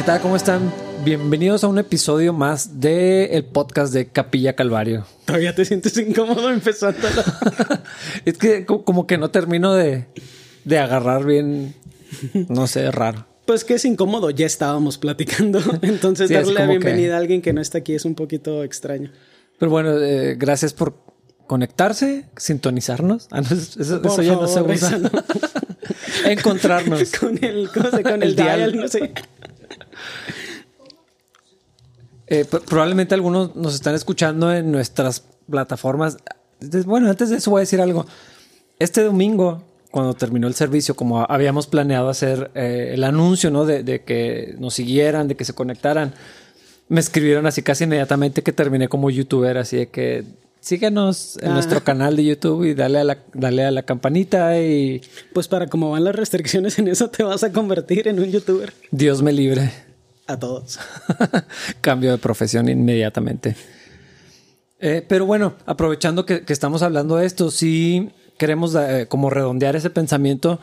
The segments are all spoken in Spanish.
¿qué tal? ¿Cómo están? Bienvenidos a un episodio más del el podcast de Capilla Calvario. Todavía te sientes incómodo empezando. es que como que no termino de, de agarrar bien, no sé, raro. Pues que es incómodo, ya estábamos platicando. Entonces darle la bienvenida a alguien que no está aquí es un poquito extraño. Pero bueno, eh, gracias por conectarse, sintonizarnos. Ah, eso, ya no se usa. Encontrarnos. con el, Con el, dial, no sé. Eh, probablemente algunos nos están escuchando en nuestras plataformas. Bueno, antes de eso voy a decir algo. Este domingo, cuando terminó el servicio, como habíamos planeado hacer eh, el anuncio, ¿no? De, que nos siguieran, de que se conectaran, me escribieron así casi inmediatamente que terminé como youtuber, así de que síguenos en nuestro ah. canal de YouTube y dale a la, dale a la campanita y... Pues para cómo van las restricciones en eso te vas a convertir en un youtuber. Dios me libre. A todos. Cambio de profesión inmediatamente. Eh, pero bueno, aprovechando que, que, estamos hablando de esto, sí queremos eh, como redondear ese pensamiento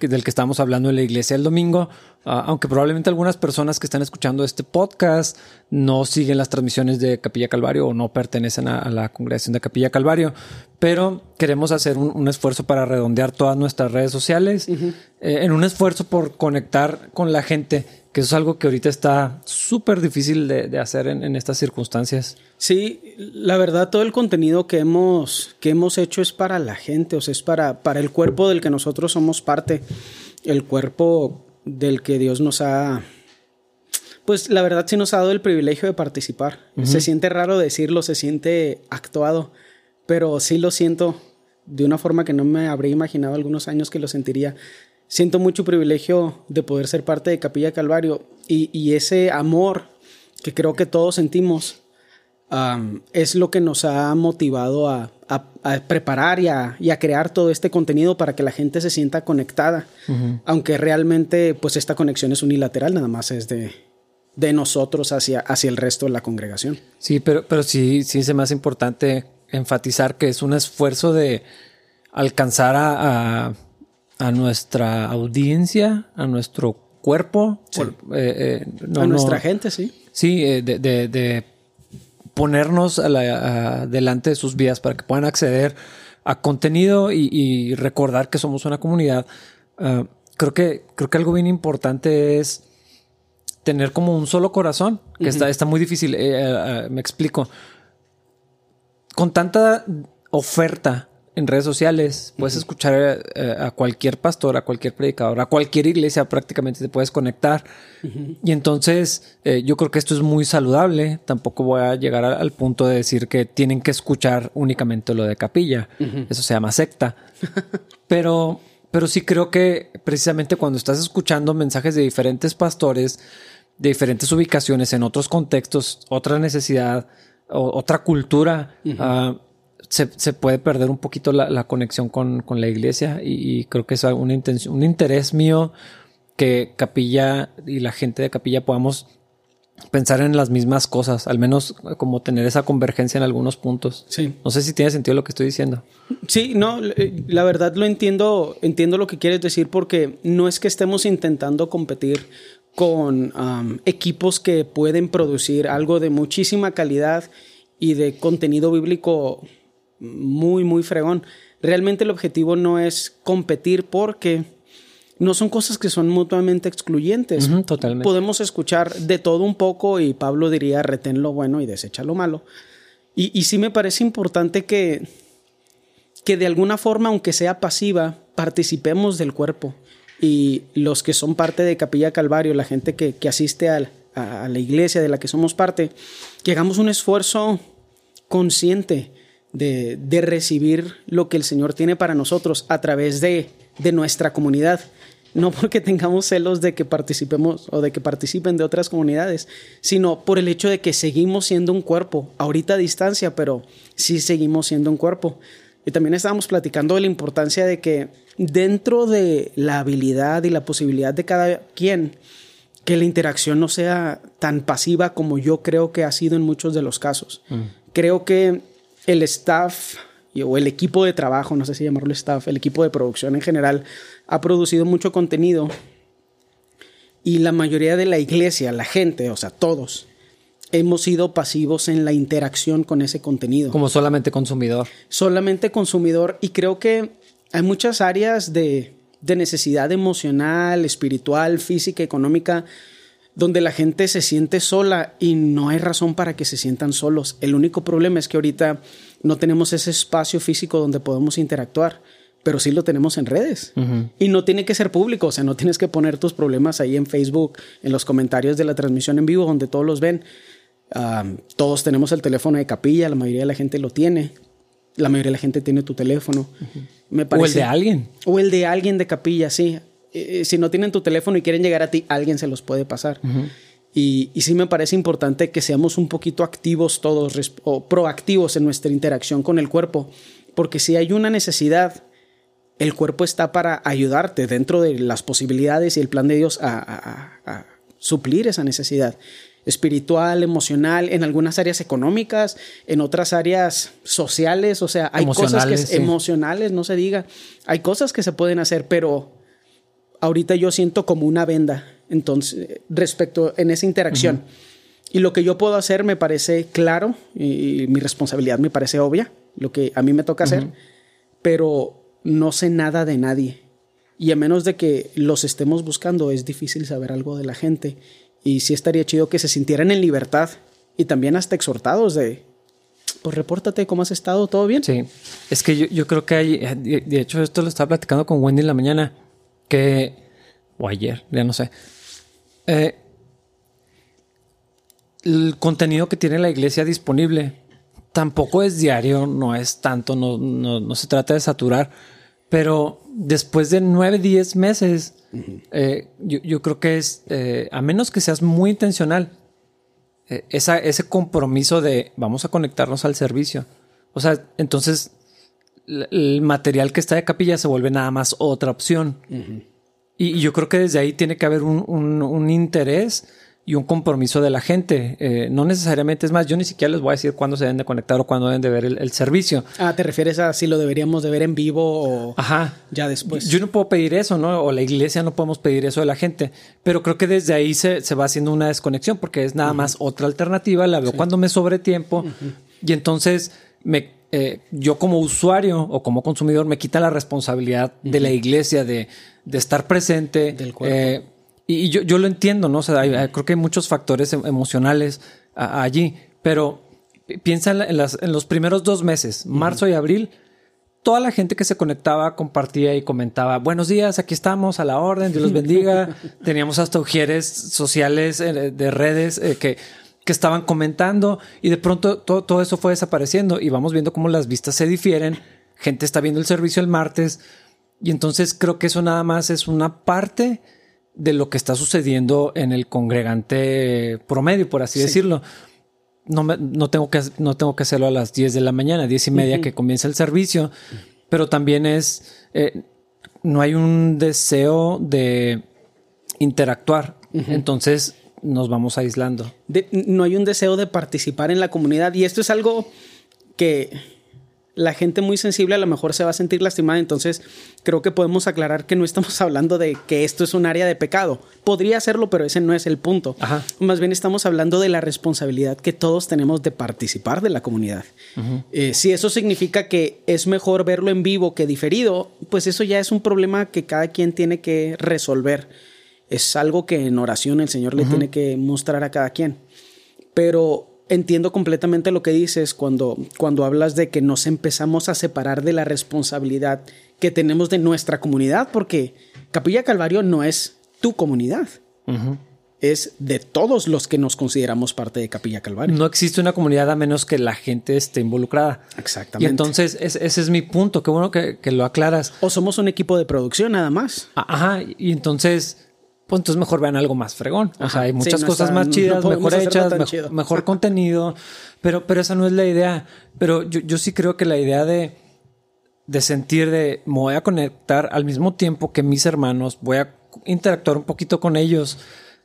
del que estamos hablando en la iglesia el domingo, ah, aunque probablemente algunas personas que están escuchando este podcast no siguen las transmisiones de Capilla Calvario o no pertenecen a, la congregación de Capilla Calvario, pero queremos hacer un, esfuerzo para redondear todas nuestras redes sociales eh, en un esfuerzo por conectar con la gente que eso es algo que ahorita está súper difícil de, hacer en, estas circunstancias. Sí, la verdad, todo el contenido que hemos, que hemos hecho es para la gente, o sea, es para, para el cuerpo del que nosotros somos parte, el cuerpo del que Dios nos ha... Pues la verdad sí nos ha dado el privilegio de participar. Se siente raro decirlo, se siente actuado, pero sí lo siento de una forma que no me habría imaginado algunos años que lo sentiría siento mucho privilegio de poder ser parte de Capilla Calvario y, ese amor que creo que todos sentimos es lo que nos ha motivado a, preparar y a, crear todo este contenido para que la gente se sienta conectada, aunque realmente pues esta conexión es unilateral, nada más es de, de nosotros hacia, hacia el resto de la congregación. Sí, pero, pero sí, sí es más importante enfatizar que es un esfuerzo de alcanzar a a nuestra audiencia, a nuestro cuerpo, eh, eh, a nuestra gente, sí. Sí, eh, de, ponernos a delante de sus vidas para que puedan acceder a contenido y, recordar que somos una comunidad. Ah, creo, que, creo que algo bien importante es tener como un solo corazón, que está, está muy difícil. Ah, me explico. Con tanta oferta en redes sociales, puedes escuchar eh, a cualquier pastor, a cualquier predicador, a cualquier iglesia prácticamente te puedes conectar. Y entonces eh, yo creo que esto es muy saludable. Tampoco voy a llegar al punto de decir que tienen que escuchar únicamente lo de capilla. Eso se llama secta. pero, pero sí creo que precisamente cuando estás escuchando mensajes de diferentes pastores, de diferentes ubicaciones, en otros contextos, otra necesidad, otra cultura, se, puede perder un poquito la, conexión con, la iglesia y, creo que es una intención, un interés mío que Capilla y la gente de Capilla podamos pensar en las mismas cosas, al menos como tener esa convergencia en algunos puntos. Sí. No sé si tiene sentido lo que estoy diciendo. Sí, no, la verdad lo entiendo, entiendo lo que quieres decir porque no es que estemos intentando competir con equipos que pueden producir algo de muchísima calidad y de contenido bíblico muy, muy fregón. Realmente el objetivo no es competir porque no son cosas que son mutuamente excluyentes. totalmente. Podemos escuchar de todo un poco y Pablo diría retén lo bueno y desecha lo malo. Y, y sí me parece importante que, que de alguna forma, aunque sea pasiva, participemos del cuerpo. Y los que son parte de Capilla Calvario, la gente que, que asiste a, a la iglesia de la que somos parte, que hagamos un esfuerzo consciente de, recibir lo que el Señor tiene para nosotros a través de, nuestra comunidad. No porque tengamos celos de que participemos o de que participen de otras comunidades, sino por el hecho de que seguimos siendo un cuerpo, ahorita a distancia, pero sí seguimos siendo un cuerpo. Y también estábamos platicando de la importancia de que dentro de la habilidad y la posibilidad de cada quien, que la interacción no sea tan pasiva como yo creo que ha sido en muchos de los casos. Mm. Creo que el staff o el equipo de trabajo, no sé si llamarlo staff, el equipo de producción en general, ha producido mucho contenido Y la mayoría de la iglesia, la gente, o sea, todos, hemos sido pasivos en la interacción con ese contenido. Como solamente consumidor. Solamente consumidor. Y creo que hay muchas áreas de, de necesidad emocional, espiritual, física, económica, donde la gente se siente sola y no hay razón para que se sientan solos. El único problema es que ahorita no tenemos ese espacio físico donde podemos interactuar pero sí lo tenemos en redes. Y no tiene que ser público, o sea, no tienes que poner tus problemas ahí en Facebook, en los comentarios de la transmisión en vivo, donde todos los ven. todos tenemos el teléfono de capilla, la mayoría de la gente lo tiene. La mayoría de la gente tiene tu teléfono. Me parece, o el de alguien. O el de alguien de capilla, sí. Eh, eh, si no tienen tu teléfono y quieren llegar a ti, alguien se los puede pasar. y, y, sí me parece importante que seamos un poquito activos todos o proactivos en nuestra interacción con el cuerpo. Porque si hay una necesidad el cuerpo está para ayudarte dentro de las posibilidades y el plan de Dios a, suplir esa necesidad espiritual, emocional, en algunas áreas económicas, en otras áreas sociales, o sea, hay cosas que emocionales, no se diga, hay cosas que se pueden hacer, pero ahorita yo siento como una venda, entonces, respecto en esa interacción. Y lo que yo puedo hacer me parece claro y, mi responsabilidad me parece obvia, lo que a mí me toca hacer, pero no sé nada de nadie. Y a menos de que los estemos buscando, es difícil saber algo de la gente. Y sí estaría chido que se sintieran en libertad y también hasta exhortados de, pues repórtate cómo has estado, ¿todo bien? Sí, es que yo, creo que hay, de hecho esto lo estaba platicando con Wendy en la mañana, que, o ayer, ya no sé. Eh, el contenido que tiene la iglesia disponible tampoco es diario, no es tanto, no, no, se trata de saturar, pero después de nueve, diez meses, eh, yo, creo que es, eh, a menos que seas muy intencional, eh, ese compromiso de vamos a conectarnos al servicio. O sea, entonces el material que está de capilla se vuelve nada más otra opción. y, yo creo que desde ahí tiene que haber un, un, un interés y un compromiso de la gente. Eh, no necesariamente, es más, yo ni siquiera les voy a decir cuándo se deben de conectar o cuándo deben de ver el, servicio. Ah, ¿te refieres a si lo deberíamos de ver en vivo o Ajá. ya después? Yo no puedo pedir eso, ¿no? O la iglesia no podemos pedir eso de la gente, pero creo que desde ahí se, se va haciendo una desconexión porque es nada más otra alternativa, la veo cuando me sobre tiempo y entonces me... Eh, yo como usuario o como consumidor me quita la responsabilidad de la iglesia de, de estar presente, del cuerpo. Eh, y, yo, yo, lo entiendo, ¿no? O sea, creo que hay muchos factores em, emocionales allí, pero piensa en, en, los primeros dos meses, marzo y abril, toda la gente que se conectaba, compartía y comentaba, buenos días, aquí estamos, a la orden, Dios los bendiga. Teníamos hasta ujieres sociales eh, de redes eh, que, que estaban comentando y de pronto todo, todo eso fue desapareciendo y vamos viendo cómo las vistas se difieren. Gente está viendo el servicio el martes y entonces creo que eso nada más es una parte de lo que está sucediendo en el congregante promedio, por así decirlo. No, me, no, tengo que, no tengo que hacerlo a las 10 de la mañana, 10 y media que comienza el servicio, pero también es, eh, no hay un deseo de interactuar. Entonces nos vamos aislando. no hay un deseo de participar en la comunidad y esto es algo que la gente muy sensible a lo mejor se va a sentir lastimada, entonces creo que podemos aclarar que no estamos hablando de que esto es un área de pecado. Podría serlo, pero ese no es el punto. Más bien estamos hablando de la responsabilidad que todos tenemos de participar de la comunidad. Eh, si eso significa que es mejor verlo en vivo que diferido, pues eso ya es un problema que cada quien tiene que resolver. Es algo que en oración el Señor le tiene que mostrar a cada quien. Pero entiendo completamente lo que dices cuando, cuando hablas de que nos empezamos a separar de la responsabilidad que tenemos de nuestra comunidad, porque Capilla Calvario no es tu comunidad. Es de todos los que nos consideramos parte de Capilla Calvario. No existe una comunidad a menos que la gente esté involucrada. Exactamente. Y entonces ese es mi punto. Qué bueno que, que lo aclaras. O somos un equipo de producción nada más. Ajá. Y entonces pues entonces mejor vean algo más fregón. o sea, hay muchas cosas más chidas, mejor hechas, mejor, contenido, pero, pero esa no es la idea. Pero yo, yo sí creo que la idea de, de sentir de me voy a conectar al mismo tiempo que mis hermanos, voy a interactuar un poquito con ellos,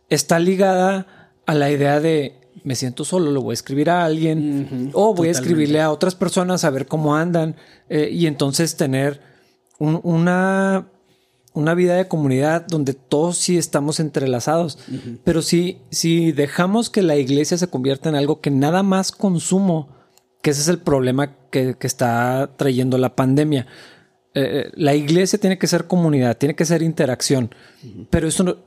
está ligada a la idea de me siento solo, lo voy a escribir a alguien o voy a escribirle a otras personas a ver cómo andan eh, y entonces tener una una vida de comunidad donde todos sí estamos entrelazados. Pero si, si dejamos que la iglesia se convierta en algo que nada más consumo, que ese es el problema que, está trayendo la pandemia. Eh, eh, la iglesia tiene que ser comunidad, tiene que ser interacción. Pero eso no,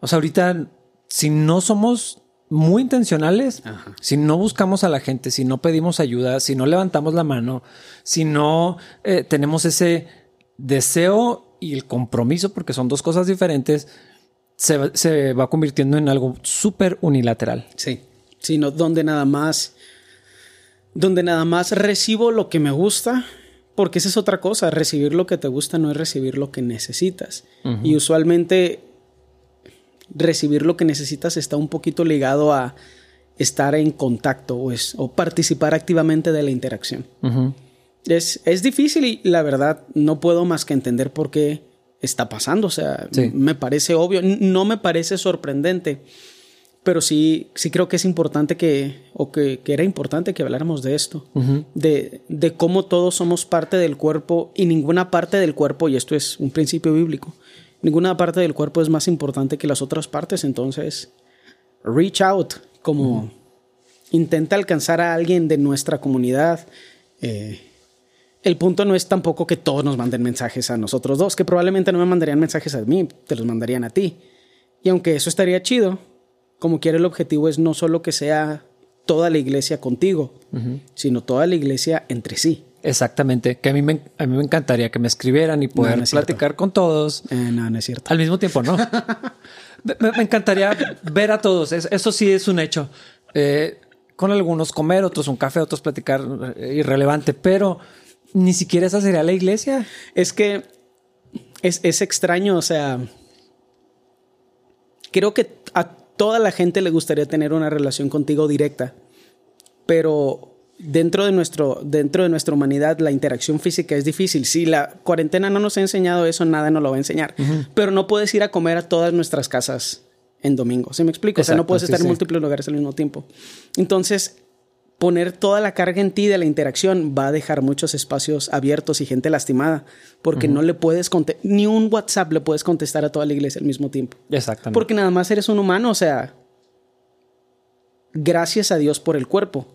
o sea, ahorita, si no somos muy intencionales, si no buscamos a la gente, si no pedimos ayuda, si no levantamos la mano, si no eh, tenemos ese deseo y el compromiso, porque son dos cosas diferentes, se, va convirtiendo en algo súper unilateral. Sí, sino donde nada más, donde nada más recibo lo que me gusta, porque esa es otra cosa, recibir lo que te gusta no es recibir lo que necesitas. Y usualmente recibir lo que necesitas está un poquito ligado a estar en contacto o, es, o participar activamente de la interacción. Es, es, difícil y la verdad no puedo más que entender por qué está pasando. O sea, me parece obvio, no me parece sorprendente, pero sí, sí creo que es importante que, o que, que era importante que habláramos de esto, de, de cómo todos somos parte del cuerpo y ninguna parte del cuerpo, y esto es un principio bíblico, ninguna parte del cuerpo es más importante que las otras partes, entonces reach out, como intenta alcanzar a alguien de nuestra comunidad. Eh, el punto no es tampoco que todos nos manden mensajes a nosotros dos, que probablemente no me mandarían mensajes a mí, te los mandarían a ti. Y aunque eso estaría chido, como quiera el objetivo es no solo que sea toda la iglesia contigo, sino toda la iglesia entre sí. Exactamente, que a mí me, a mí me encantaría que me escribieran y poder platicar con todos. Eh, no, no es cierto. Al mismo tiempo, ¿no? me, encantaría ver a todos, eso sí es un hecho. Eh, con algunos comer, otros un café, otros platicar eh, irrelevante, pero ni siquiera esa sería la iglesia. Es que es, es extraño, o sea, creo que a toda la gente le gustaría tener una relación contigo directa, pero dentro de, nuestro, dentro de nuestra humanidad la interacción física es difícil. Si la cuarentena no nos ha enseñado eso, nada nos lo va a enseñar. Pero no puedes ir a comer a todas nuestras casas en domingo. ¿Se me explico? o sea, no puedes estar en múltiples lugares al mismo tiempo. Entonces, poner toda la carga en ti de la interacción va a dejar muchos espacios abiertos y gente lastimada, porque no le puedes ni un WhatsApp le puedes contestar a toda la iglesia al mismo tiempo. Exactamente. Porque nada más eres un humano, o sea, gracias a Dios por el cuerpo.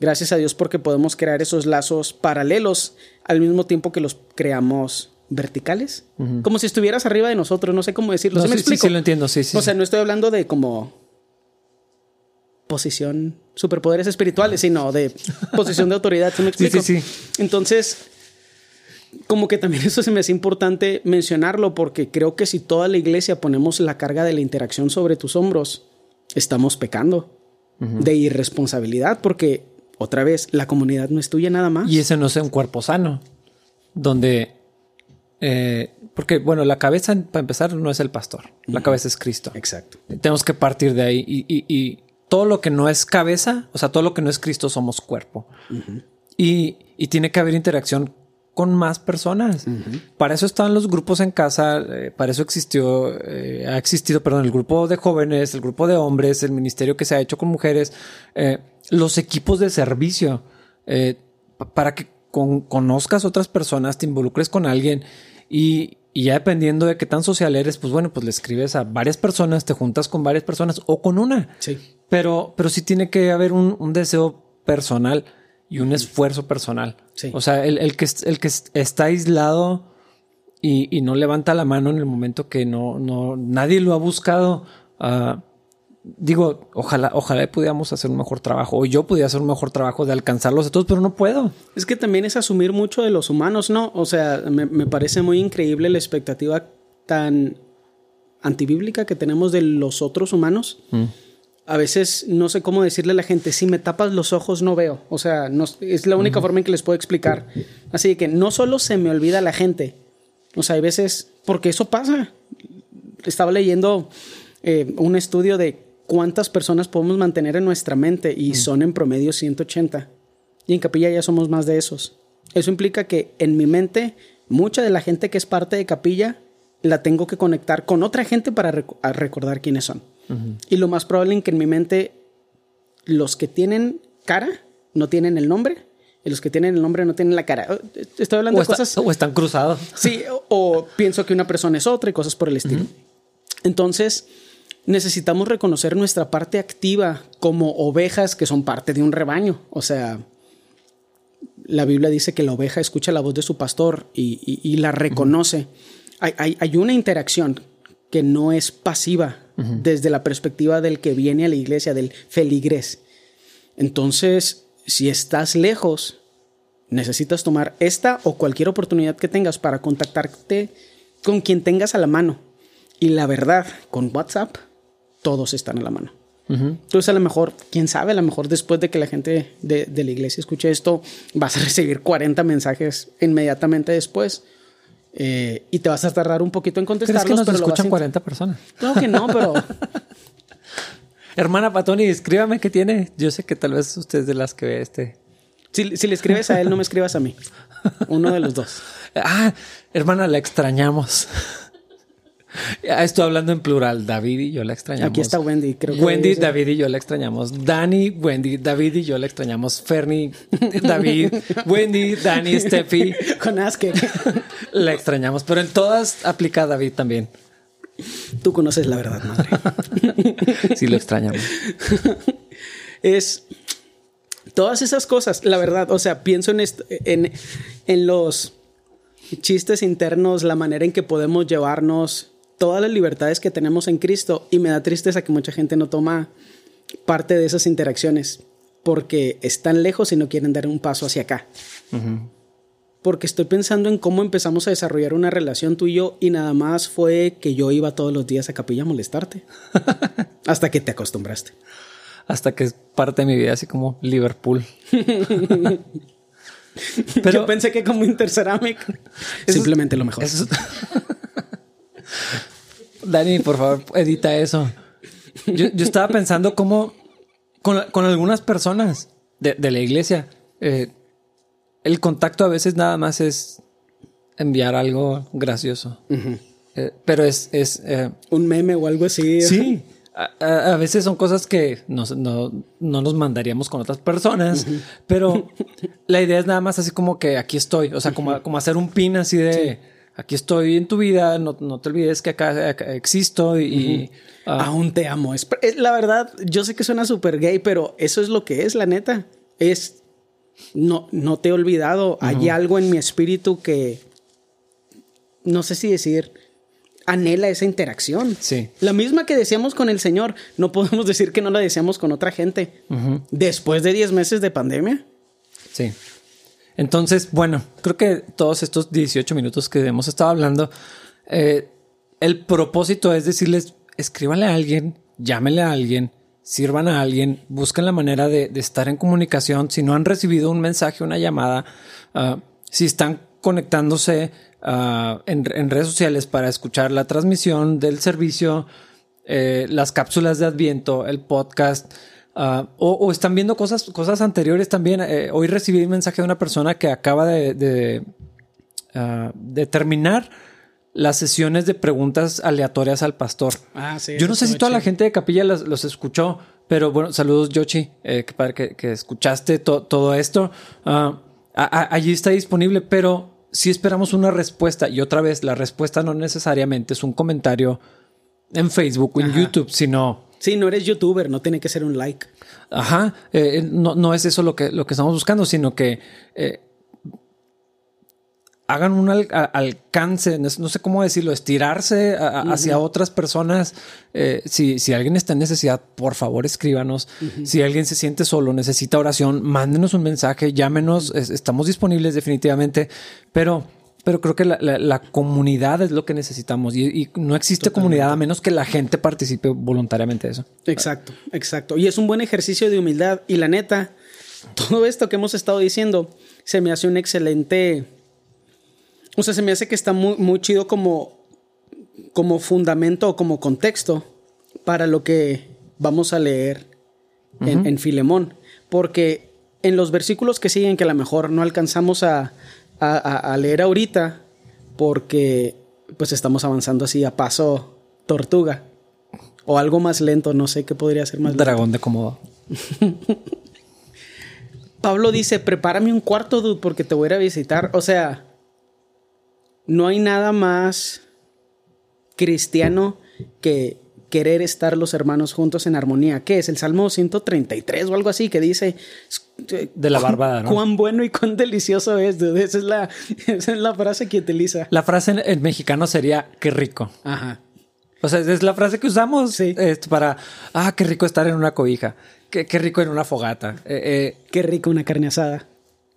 Gracias a Dios porque podemos crear esos lazos paralelos al mismo tiempo que los creamos verticales. Como si estuvieras arriba de nosotros, no sé cómo decirlo. ¿Sí me explico? Sí, lo entiendo, sí, sí. O sea, no estoy hablando de como posición, superpoderes espirituales, sino de posición de autoridad, ¿sí me explico? Sí, sí, sí. Entonces, como que también eso se me hace importante mencionarlo porque creo que si toda la iglesia ponemos la carga de la interacción sobre tus hombros, estamos pecando de irresponsabilidad porque otra vez, la comunidad no es tuya nada más. Y ese no es un cuerpo sano, donde... Eh, porque, bueno, la cabeza, para empezar, no es el pastor. La cabeza es Cristo. Exacto. Tenemos que partir de ahí. Y, todo lo que no es cabeza, o sea, todo lo que no es Cristo, somos cuerpo. y, tiene que haber interacción con más personas. Para eso están los grupos en casa, eh, para eso existió, eh, ha existido, perdón, el grupo de jóvenes, el grupo de hombres, el ministerio que se ha hecho con mujeres los equipos de servicio eh, para que conozcas otras personas, te involucres con alguien y, ya dependiendo de qué tan social eres, pues bueno, pues le escribes a varias personas, te juntas con varias personas o con una. Sí. Pero, pero sí tiene que haber un, deseo personal y un esfuerzo personal. Sí. O sea, el, que, el que está aislado y, no levanta la mano en el momento que no, no nadie lo ha buscado. Uh, digo, ojalá, ojalá pudiéramos hacer un mejor trabajo, o yo pudiera hacer un mejor trabajo de alcanzarlos a todos, pero no puedo. Es que también es asumir mucho de los humanos, ¿no? O sea, me, parece muy increíble la expectativa tan antibíblica que tenemos de los otros humanos. Mm. A veces no sé cómo decirle a la gente, si me tapas los ojos no veo. O sea, no, es la única forma en que les puedo explicar. Así que no solo se me olvida la gente. O sea, hay veces, porque eso pasa. Estaba leyendo eh, un estudio de cuántas personas podemos mantener en nuestra mente y son en promedio 180. Y en capilla ya somos más de esos. Eso implica que en mi mente mucha de la gente que es parte de capilla la tengo que conectar con otra gente para recordar quiénes son. Y lo más probable es que en mi mente los que tienen cara no tienen el nombre, y los que tienen el nombre no tienen la cara. Eh, estoy hablando O, de está- cosas... o están cruzados. Sí, o, o pienso que una persona es otra y cosas por el estilo. Entonces, necesitamos reconocer nuestra parte activa como ovejas que son parte de un rebaño. O sea, la Biblia dice que la oveja escucha la voz de su pastor y, y- y la reconoce. hay, hay- hay una interacción que no es pasiva desde la perspectiva del que viene a la iglesia, del feligrés. Entonces, si estás lejos, necesitas tomar esta o cualquier oportunidad que tengas para contactarte con quien tengas a la mano. Y la verdad, con WhatsApp, todos están a la mano. Entonces, a lo mejor, quién sabe, a lo mejor después de que la gente de, de la iglesia escuche esto, vas a recibir 40 mensajes inmediatamente después. eh, y te vas a tardar un poquito en ¿Crees contestarlos, que nos pero lo escuchan int- 40 personas? Claro que no, pero Hermana Patoni, escríbame qué tiene. Yo sé que tal vez usted es de las que ve este. si, si le escribes a él, no me escribas a mí. Uno de los dos. Ah, hermana, la extrañamos. Estoy hablando en plural. David y yo la extrañamos. Aquí está Wendy, creo que Wendy, es- David y yo la extrañamos. Dani, Wendy, David y yo la extrañamos. Fernie, David, Wendy, Dani, Steffi. Con Aske. La extrañamos. Pero en todas aplica David también. Tú conoces la verdad, madre. Sí, lo extrañamos. es todas esas cosas, la verdad, o sea, pienso en, esto- en, en los chistes internos, la manera en que podemos llevarnos todas las libertades que tenemos en Cristo y me da tristeza que mucha gente no toma parte de esas interacciones porque están lejos y no quieren dar un paso hacia acá. Porque estoy pensando en cómo empezamos a desarrollar una relación tú y yo y nada más fue que yo iba todos los días a capilla a molestarte. Hasta que te acostumbraste. Hasta que es parte de mi vida, así como Liverpool. Yo pensé que como Interceramic. Simplemente lo mejor. Eso- Dani, por favor, edita eso. Yo, yo estaba pensando cómo con, con algunas personas de, de la iglesia, eh, el contacto a veces nada más es enviar algo gracioso. Eh, pero es, es eh, Un meme o algo así. Sí. A, veces son cosas que nos- no, no nos mandaríamos con otras personas, pero la idea es nada más así como que aquí estoy, o sea, como, como hacer un pin así de aquí estoy en tu vida, no, no te olvides que acá, acá existo y, ah, Aún te amo. Es, es- la verdad, yo sé que suena súper gay, pero eso es lo que es, la neta. Es. No, no te he olvidado. Hay algo en mi espíritu que. No sé si decir. Anhela esa interacción. Sí. La misma que deseamos con el Señor. No podemos decir que no la deseamos con otra gente. Después de 10 meses de pandemia. Sí. Entonces, bueno, creo que todos estos 18 minutos que hemos estado hablando, eh, el propósito es decirles, escríbanle a alguien, llámenle a alguien, sirvan a alguien, busquen la manera de, estar en comunicación. Si no han recibido un mensaje, una llamada, ah, si están conectándose ah, en, en redes sociales para escuchar la transmisión del servicio, eh, las cápsulas de Adviento, el podcast, ah, o, o están viendo cosas, cosas anteriores también. Eh, hoy recibí un mensaje de una persona que acaba de, de, ah, de terminar las sesiones de preguntas aleatorias al pastor. Ah, sí. Yo no sé si toda la gente de capilla los, los escuchó, pero bueno, saludos, Yoshi, eh, que, padre que, que escuchaste to- todo esto. Ah, a- a- allí está disponible, pero si esperamos una respuesta, y otra vez, la respuesta no necesariamente es un comentario en Facebook o en Ajá. YouTube, sino Sí, no eres youtuber, no tiene que ser un like. Ajá, eh, no, no es eso lo que, lo que estamos buscando, sino que eh, hagan un al- a- alcance, no sé- cómo decirlo, estirarse a- hacia otras personas. Eh, si, si alguien está en necesidad, por favor escríbanos. Si alguien se siente solo, necesita oración, mándenos un mensaje, llámenos, es- estamos disponibles definitivamente, pero... Pero creo que la, la- la comunidad es lo que necesitamos y, y no existe comunidad a menos que la gente participe voluntariamente de eso. Exacto, exacto. Y es un buen ejercicio de humildad. Y la neta, todo esto que hemos estado diciendo se me hace un excelente. O sea, se me hace que está muy, muy chido como, como fundamento o como contexto para lo que vamos a leer en, en Filemón. Porque en los versículos que siguen, que a lo mejor no alcanzamos a, a- a- a leer ahorita, porque pues estamos avanzando así a paso tortuga. O algo más lento, no sé qué podría ser más lento. Dragón de cómodo. Pablo dice, prepárame un cuarto, dude, porque te voy a ir a visitar. O sea, no hay nada más cristiano que querer estar los hermanos juntos en armonía. ¿Qué es? El Salmo 133 o algo así que dice... De la barbada, ¿no? Cuán bueno y cuán delicioso es, dude. Esa es la, esa es la frase que utiliza. La frase en, en mexicano sería qué rico. Ajá. O sea, es la frase que usamos Sí. para, ah, qué rico estar en una cobija, qué, qué rico en una fogata. Eh, eh, Qué rico una carne asada.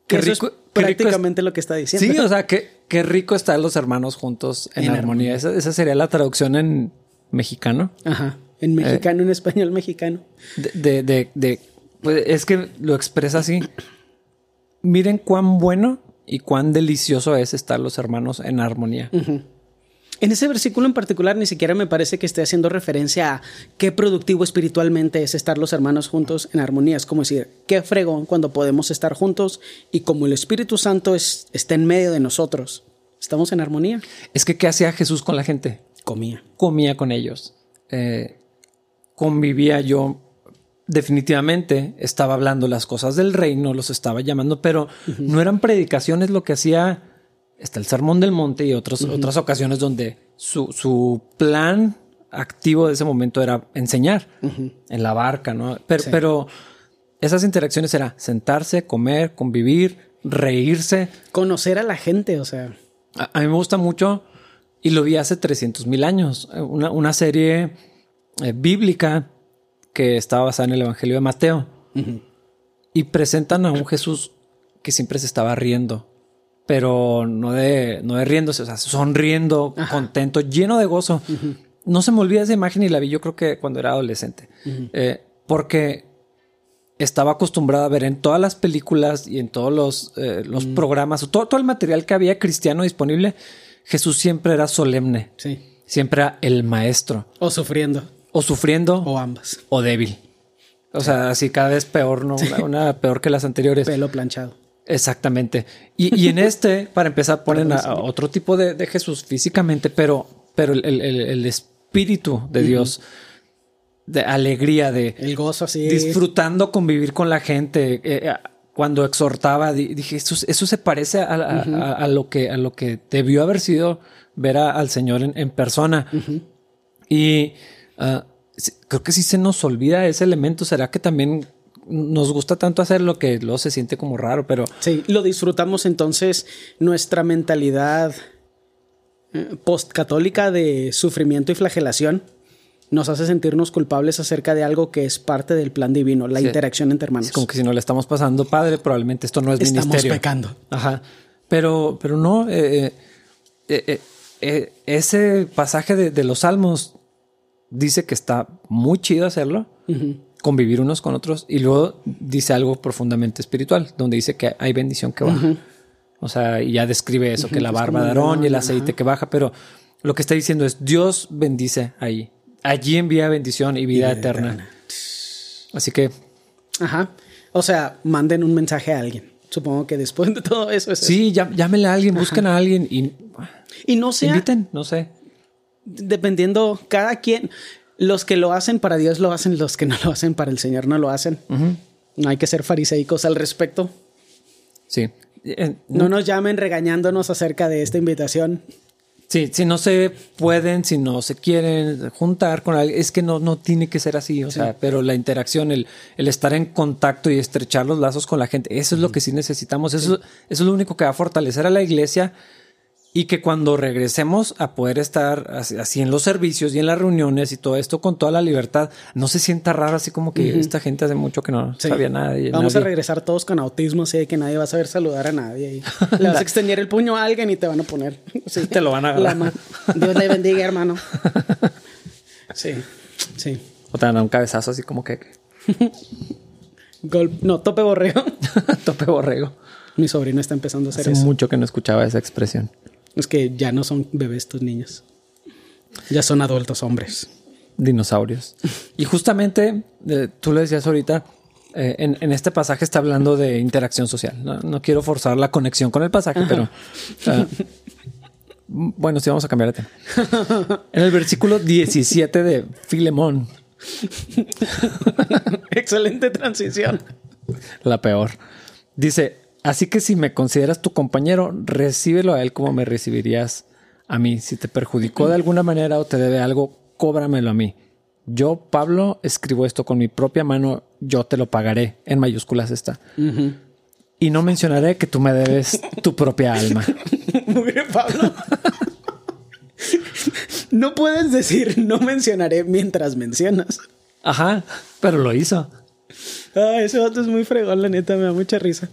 Qué Eso rico- es qué rico prácticamente lo que está diciendo. sí, o sea, qué, qué rico estar los hermanos juntos en, En armonía. Esa, esa sería la traducción en mexicano. Ajá. En mexicano, en español mexicano. De, de, de, de- pues, es que lo expresa así. Miren cuán bueno y cuán delicioso es estar los hermanos en armonía. En ese versículo en particular ni siquiera me parece que esté haciendo referencia a qué productivo espiritualmente es estar los hermanos juntos en armonía. Es como decir, qué fregón cuando podemos estar juntos y como el Espíritu Santo es, está en medio de nosotros. ¿Estamos en armonía? Es que, ¿qué hacía Jesús con la gente? Comía. comía con ellos, eh, convivía yo definitivamente, estaba hablando las cosas del reino, los estaba llamando, pero no eran predicaciones lo que hacía, está el Sermón del Monte y otros, otras ocasiones donde su, su plan activo de ese momento era enseñar en la barca, ¿no? Pero, Sí. pero esas interacciones era sentarse, comer, convivir, reírse, Conocer a la gente, o sea. a, a mí me gusta mucho y lo vi hace 300 mil años. eh, Una, una serie eh, bíblica que estaba basada en el Evangelio de Mateo. Y presentan a un Jesús que siempre se estaba riendo, pero no de, no de riéndose, o sea, sonriendo, contento, lleno de gozo. No se me olvida esa imagen y la vi yo creo que cuando era adolescente, Eh, porque estaba acostumbrado a ver en todas las películas y en todos los, eh, los programas, todo, todo el material que había cristiano disponible, Jesús siempre era solemne, Sí. siempre era el maestro, O sufriendo. o sufriendo O ambas. o débil. O sea, así cada vez peor, ¿no? Una, una peor que las anteriores. Pelo planchado. Exactamente. Y, y en este, para empezar, ponen a, a otro tipo de, de Jesús físicamente, pero, pero el, el- el- espíritu de Dios, de alegría, de El gozo así. disfrutando convivir con la gente. eh, cuando exhortaba, di- dije, eso, eso se parece a, a- a- a lo que, a lo que debió haber sido ver al Señor en, en persona. Y ah, creo que si se nos olvida ese elemento, será que también nos gusta tanto hacerlo que luego se siente como raro, pero Sí, lo disfrutamos entonces nuestra mentalidad eh, postcatólica de sufrimiento y flagelación nos hace sentirnos culpables acerca de algo que es parte del plan divino, la Sí. interacción entre hermanos. es como que si no le estamos pasando padre, probablemente esto no es Estamos ministerio. pecando. Ajá. Pero, pero no, eh, eh, eh, eh, ese pasaje de, de los salmos dice que está muy chido hacerlo, convivir unos con otros, y luego dice algo profundamente espiritual, donde dice que hay bendición que baja. O sea, y ya describe eso, que la barba de Aarón y el aceite que baja, pero lo que está diciendo es Dios bendice ahí. Allí envía bendición y vida, vida eterna. eterna. Así que Ajá. O sea, manden un mensaje a alguien. Supongo que después de todo eso es sí, llá- llámenle a alguien, busquen a alguien y. Y no sea inviten, no sé. dependiendo cada quien. Los que lo hacen para Dios lo hacen, los que no lo hacen para el Señor no lo hacen. No hay que ser fariseicos al respecto. Sí. Eh, No nos llamen regañándonos acerca de esta invitación. Sí, si no se pueden, si no se quieren juntar con alguien, es que no, no tiene que ser así, o sea, pero la interacción, el, el estar en contacto y estrechar los lazos con la gente, eso es lo que sí necesitamos, eso, eso es lo único que va a fortalecer a la iglesia y que cuando regresemos a poder estar así, en los servicios y en las reuniones y todo esto con toda la libertad, no se sienta raro así como que esta gente hace mucho que no Sí. sabía nada. Vamos a regresar todos con autismo, así de que nadie va a saber saludar a nadie. Y le vas a extender el puño a alguien y te van a poner. Sí. Te lo van a La agarrar. Dios le bendiga, hermano. Sí, sí. O te dan un cabezazo así como que Gol- no, tope borrego. tope borrego. Mi sobrino está empezando a hacer Hace eso. mucho que no escuchaba esa expresión. Es que ya no son bebés tus niños. Ya son adultos hombres. dinosaurios. Y justamente, eh, tú lo decías ahorita, eh, en, en este pasaje está hablando de interacción social. No, no quiero forzar la conexión con el pasaje, pero... ah, bueno, sí, vamos a cambiar de tema. En el versículo 17 de Filemón, Excelente transición. la peor. Dice, así que si me consideras tu compañero, recíbelo a él como me recibirías a mí. Si te perjudicó de alguna manera o te debe algo, cóbramelo a mí. Yo, Pablo, escribo esto con mi propia mano, yo te lo pagaré. En mayúsculas está. Y no mencionaré que tú me debes tu propia alma. Muy bien, Pablo. no puedes decir no mencionaré mientras mencionas. Ajá, pero lo hizo. Ah, ese vato es muy fregón, la neta, me da mucha risa.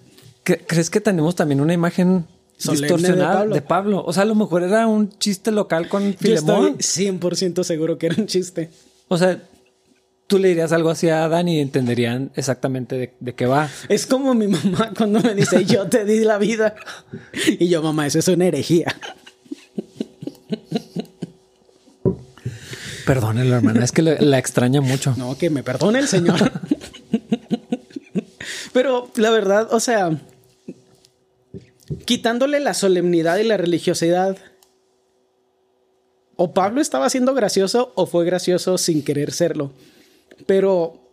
¿Crees que tenemos también una imagen distorsionada de Pablo? O sea, a lo mejor era un chiste local con Filemón. Yo estoy 100% seguro que era un chiste. O sea, tú le dirías algo así a Adán y entenderían exactamente de, qué va. Es como mi mamá cuando me dice, yo te di la vida. Y yo, mamá, eso es una herejía. Perdónelo, hermana, es que la extraña mucho. No, que me perdone el Señor. Pero la verdad, o sea, quitándole la solemnidad y la religiosidad, o Pablo estaba siendo gracioso o fue gracioso sin querer serlo. Pero,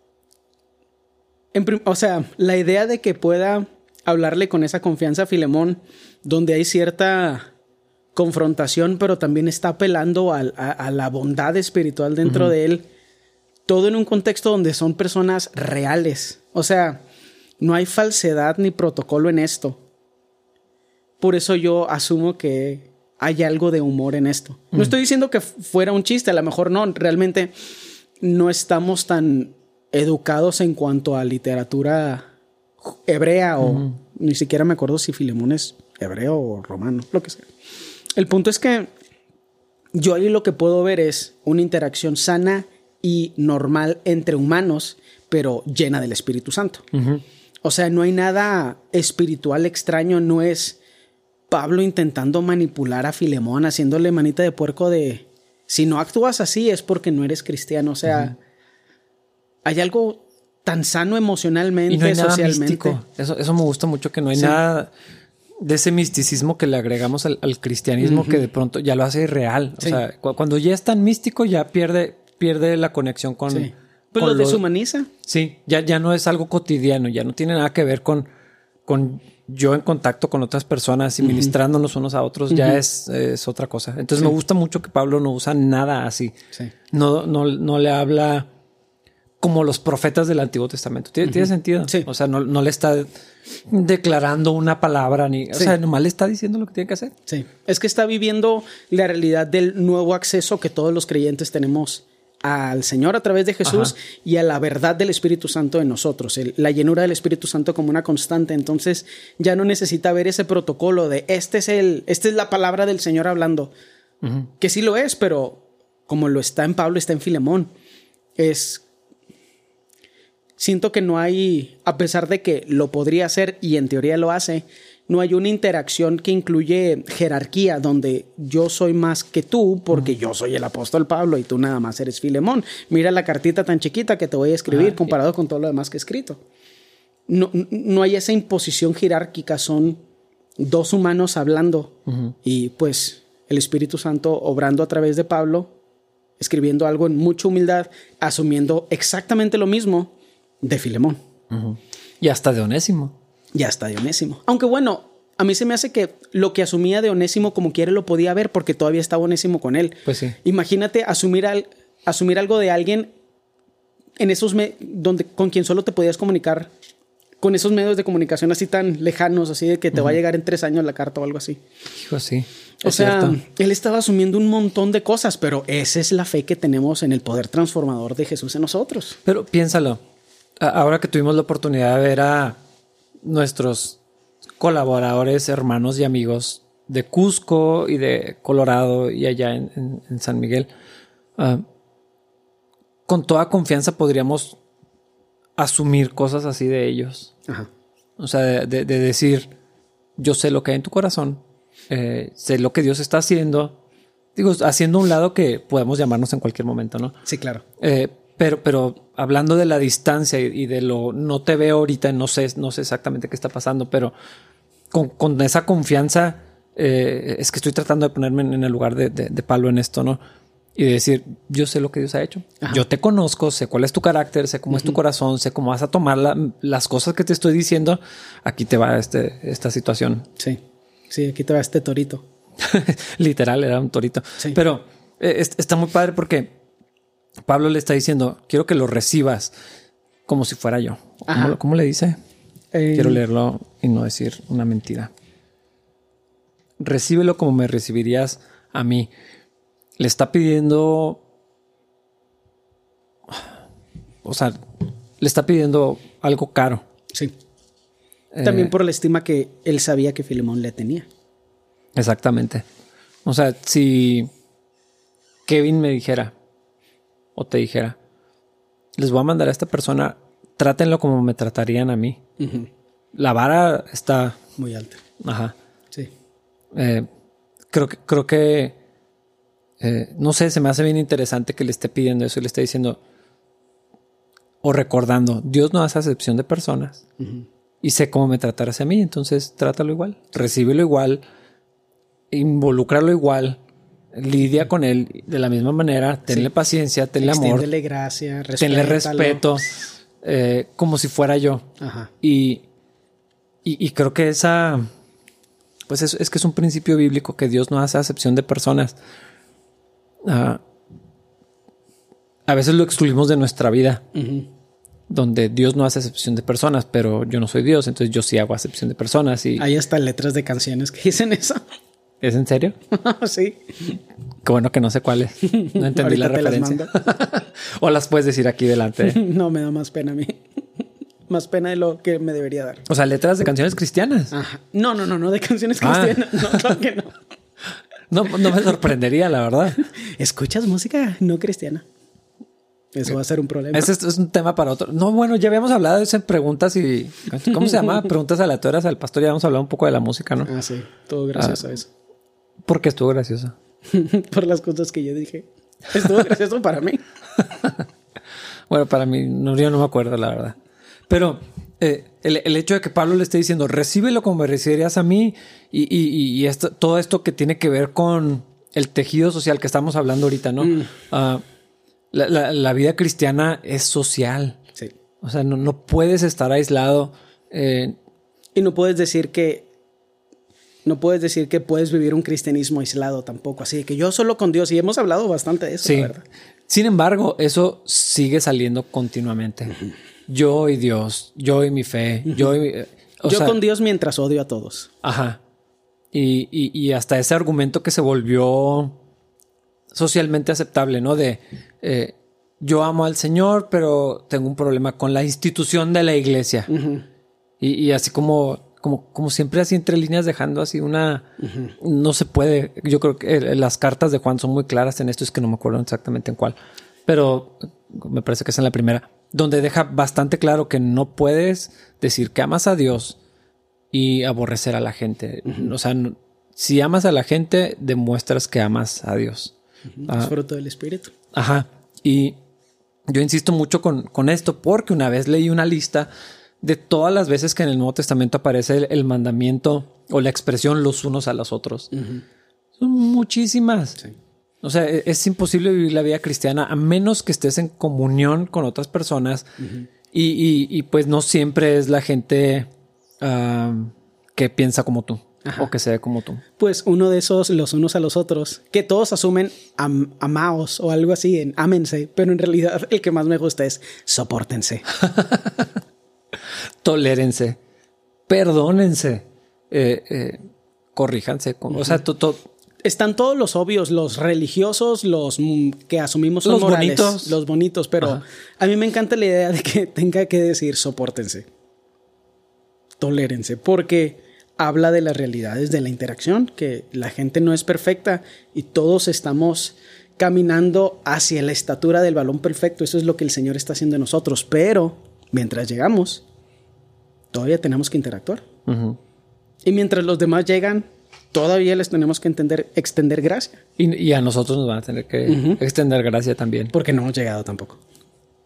o sea, la idea de que pueda hablarle con esa confianza a Filemón, donde hay cierta confrontación, pero también está apelando a, la bondad espiritual dentro de él, todo en un contexto donde son personas reales. O sea, no hay falsedad ni protocolo en esto. Por eso yo asumo que hay algo de humor en esto. No estoy diciendo que fuera un chiste, a lo mejor no, realmente no estamos tan educados en cuanto a literatura hebrea o ni siquiera me acuerdo si Filemón es hebreo o romano, lo que sea. El punto es que yo ahí lo que puedo ver es una interacción sana y normal entre humanos, pero llena del Espíritu Santo. O sea, no hay nada espiritual extraño, no es Pablo intentando manipular a Filemón, haciéndole manita de puerco de, si no actúas así es porque no eres cristiano. O sea, hay algo tan sano emocionalmente, y no hay socialmente. Eso, eso me gusta mucho que no hay nada de ese misticismo que le agregamos al, cristianismo que de pronto ya lo hace irreal. O sea, cuando ya es tan místico ya pierde, pierde la conexión con pues lo, deshumaniza. Sí, ya, ya no es algo cotidiano, ya no tiene nada que ver con, con yo en contacto con otras personas y ministrándonos unos a otros, ya es, es, otra cosa. Entonces me gusta mucho que Pablo no usa nada así. No, no, no le habla como los profetas del Antiguo Testamento. ¿Tiene, ¿tiene sentido? O sea, no, no, le está declarando una palabra ni, o sea, nomás le está diciendo lo que tiene que hacer. Sí. Es que está viviendo la realidad del nuevo acceso que todos los creyentes tenemos al Señor a través de Jesús y a la verdad del Espíritu Santo en nosotros, la llenura del Espíritu Santo como una constante. Entonces ya no necesita ver ese protocolo de este es el, esta es la palabra del Señor hablando, que sí lo es, pero como lo está en Pablo, está en Filemón. Es siento que no hay, a pesar de que lo podría hacer y en teoría lo hace, no hay una interacción que incluye jerarquía, donde yo soy más que tú porque yo soy el apóstol Pablo y tú nada más eres Filemón. Mira la cartita tan chiquita que te voy a escribir comparado con todo lo demás que he escrito. No, no hay esa imposición jerárquica, son dos humanos hablando y pues el Espíritu Santo obrando a través de Pablo, escribiendo algo en mucha humildad, asumiendo exactamente lo mismo de Filemón. Y hasta de Onésimo ya está de Onésimo. Aunque bueno, a mí se me hace que lo que asumía de Onésimo como quiere lo podía ver porque todavía estaba Onésimo con él. Pues sí. Imagínate asumir, al, asumir algo de alguien en esos donde con quien solo te podías comunicar con esos medios de comunicación así tan lejanos, así de que te va a llegar en tres años la carta o algo así. Hijo, sí. O sea, él estaba asumiendo un montón de cosas, pero esa es la fe que tenemos en el poder transformador de Jesús en nosotros. Pero piénsalo, ahora que tuvimos la oportunidad de ver a nuestros colaboradores, hermanos y amigos de Cusco y de Colorado y allá en, San Miguel, ah, con toda confianza podríamos asumir cosas así de ellos. O sea, de, decir, yo sé lo que hay en tu corazón, eh, sé lo que Dios está haciendo. Digo, haciendo un lado que podemos llamarnos en cualquier momento, ¿no? Sí, claro. Eh, pero, pero hablando de la distancia y, de lo no te veo ahorita, no sé, no sé exactamente qué está pasando, pero con, esa confianza, eh, es que estoy tratando de ponerme en, el lugar de, Pablo en esto, ¿no? y decir, yo sé lo que Dios ha hecho. Yo te conozco, sé cuál es tu carácter, sé cómo es tu corazón, sé cómo vas a tomar las cosas que te estoy diciendo. Aquí te va este, esta situación. Sí, sí, aquí te va este torito. Literal, era un torito. Pero eh, está muy padre porque Pablo le está diciendo, quiero que lo recibas como si fuera yo. ¿Cómo, le dice? Eh, quiero leerlo y no decir una mentira. Recíbelo como me recibirías a mí le está pidiendo, o sea, le está pidiendo algo caro. Sí. También eh, por la estima que él sabía que Filemón le tenía. Exactamente. O sea, si Kevin me dijera o te dijera, les voy a mandar a esta persona, trátenlo como me tratarían a mí. La vara está muy alta. Ajá. Sí. Eh, creo que creo que eh, no sé, se me hace bien interesante que le esté pidiendo eso y le esté diciendo o recordando, Dios no hace acepción de personas y sé cómo me tratarás a mí, entonces trátalo igual, recíbelo igual, involúcralo igual, lidia con él de la misma manera, tenle paciencia, tenle amor, tenle gracia, tenle respeto, eh, como si fuera yo. Y, y, creo que esa, pues es, es que es un principio bíblico que Dios no hace acepción de personas. Ah, a veces lo excluimos de nuestra vida, donde Dios no hace excepción de personas, pero yo no soy Dios, entonces yo sí hago acepción de personas. Y... Hay hasta letras de canciones que dicen eso. ¿Es en serio? sí. Qué bueno que no sé cuáles. No entendí la referencia. o las puedes decir aquí delante. no, me da más pena a mí. Más pena de lo que me debería dar. O sea, letras de canciones cristianas. No, no, no, no de canciones ah. cristianas. No, claro que no. No, no me sorprendería, la verdad. ¿Escuchas música no cristiana? Eso va a ser un problema. Ese es un tema para otro. No, bueno, ya habíamos hablado de eso en preguntas y. ¿Cómo se llama? preguntas aleatorias al pastor. Ya habíamos hablado un poco de la música, ¿no? Ah, sí. Todo gracioso a eso. ¿Por qué estuvo gracioso? Por las cosas que yo dije. Estuvo gracioso para mí. bueno, para mí, no, yo no me acuerdo, la verdad. Pero eh, el, hecho de que Pablo le esté diciendo, recíbelo como me recibirías a mí y, esto, todo esto que tiene que ver con el tejido social que estamos hablando ahorita, ¿no? Mm. Ah, la, vida cristiana es social. Sí. O sea, no, puedes estar aislado. Eh, y no puedes decir que no puedes decir que puedes vivir un cristianismo aislado tampoco. Así que yo solo con Dios, y hemos hablado bastante de eso, sí. verdad. Sin embargo, eso sigue saliendo continuamente yo y Dios, yo y mi fe, yo y... yo con Dios mientras odio a todos. Ajá. Y, hasta ese argumento que se volvió socialmente aceptable, ¿no? De eh, yo amo al Señor, pero tengo un problema con la institución de la iglesia. y, así como, como, como siempre, así entre líneas, dejando así una. No se puede. Yo creo que las cartas de Juan son muy claras en esto, es que no me acuerdo exactamente en cuál, pero me parece que es en la primera donde deja bastante claro que no puedes decir que amas a Dios y aborrecer a la gente. O sea, si amas a la gente, demuestras que amas a Dios. Es fruto del Espíritu. Ajá. Y yo insisto mucho con, esto porque una vez leí una lista de todas las veces que en el Nuevo Testamento aparece el, mandamiento o la expresión los unos a los otros. Son muchísimas. Sí. O sea, e-, es imposible vivir la vida cristiana a menos que estés en comunión con otras personas y, pues no siempre es la gente que piensa como tú o que se ve como tú. Pues uno de esos, los unos a los otros, que todos asumen amaos o algo así, en ámense, pero en realidad el que más me gusta es soportense. Tolérense, perdónense, eh, eh, corríjanse. O sea, están todos los obvios, los religiosos, los que asumimos son los bonitos, los bonitos, pero a mí me encanta la idea de que tenga que decir soportense, tolérense, porque habla de las realidades de la interacción, que la gente no es perfecta y todos estamos caminando hacia la estatura del balón perfecto, eso es lo que el Señor está haciendo en nosotros, pero mientras llegamos, todavía tenemos que interactuar. Y mientras los demás llegan, todavía les tenemos que entender, extender gracia. Y, a nosotros nos van a tener que extender gracia también. Porque no hemos llegado tampoco.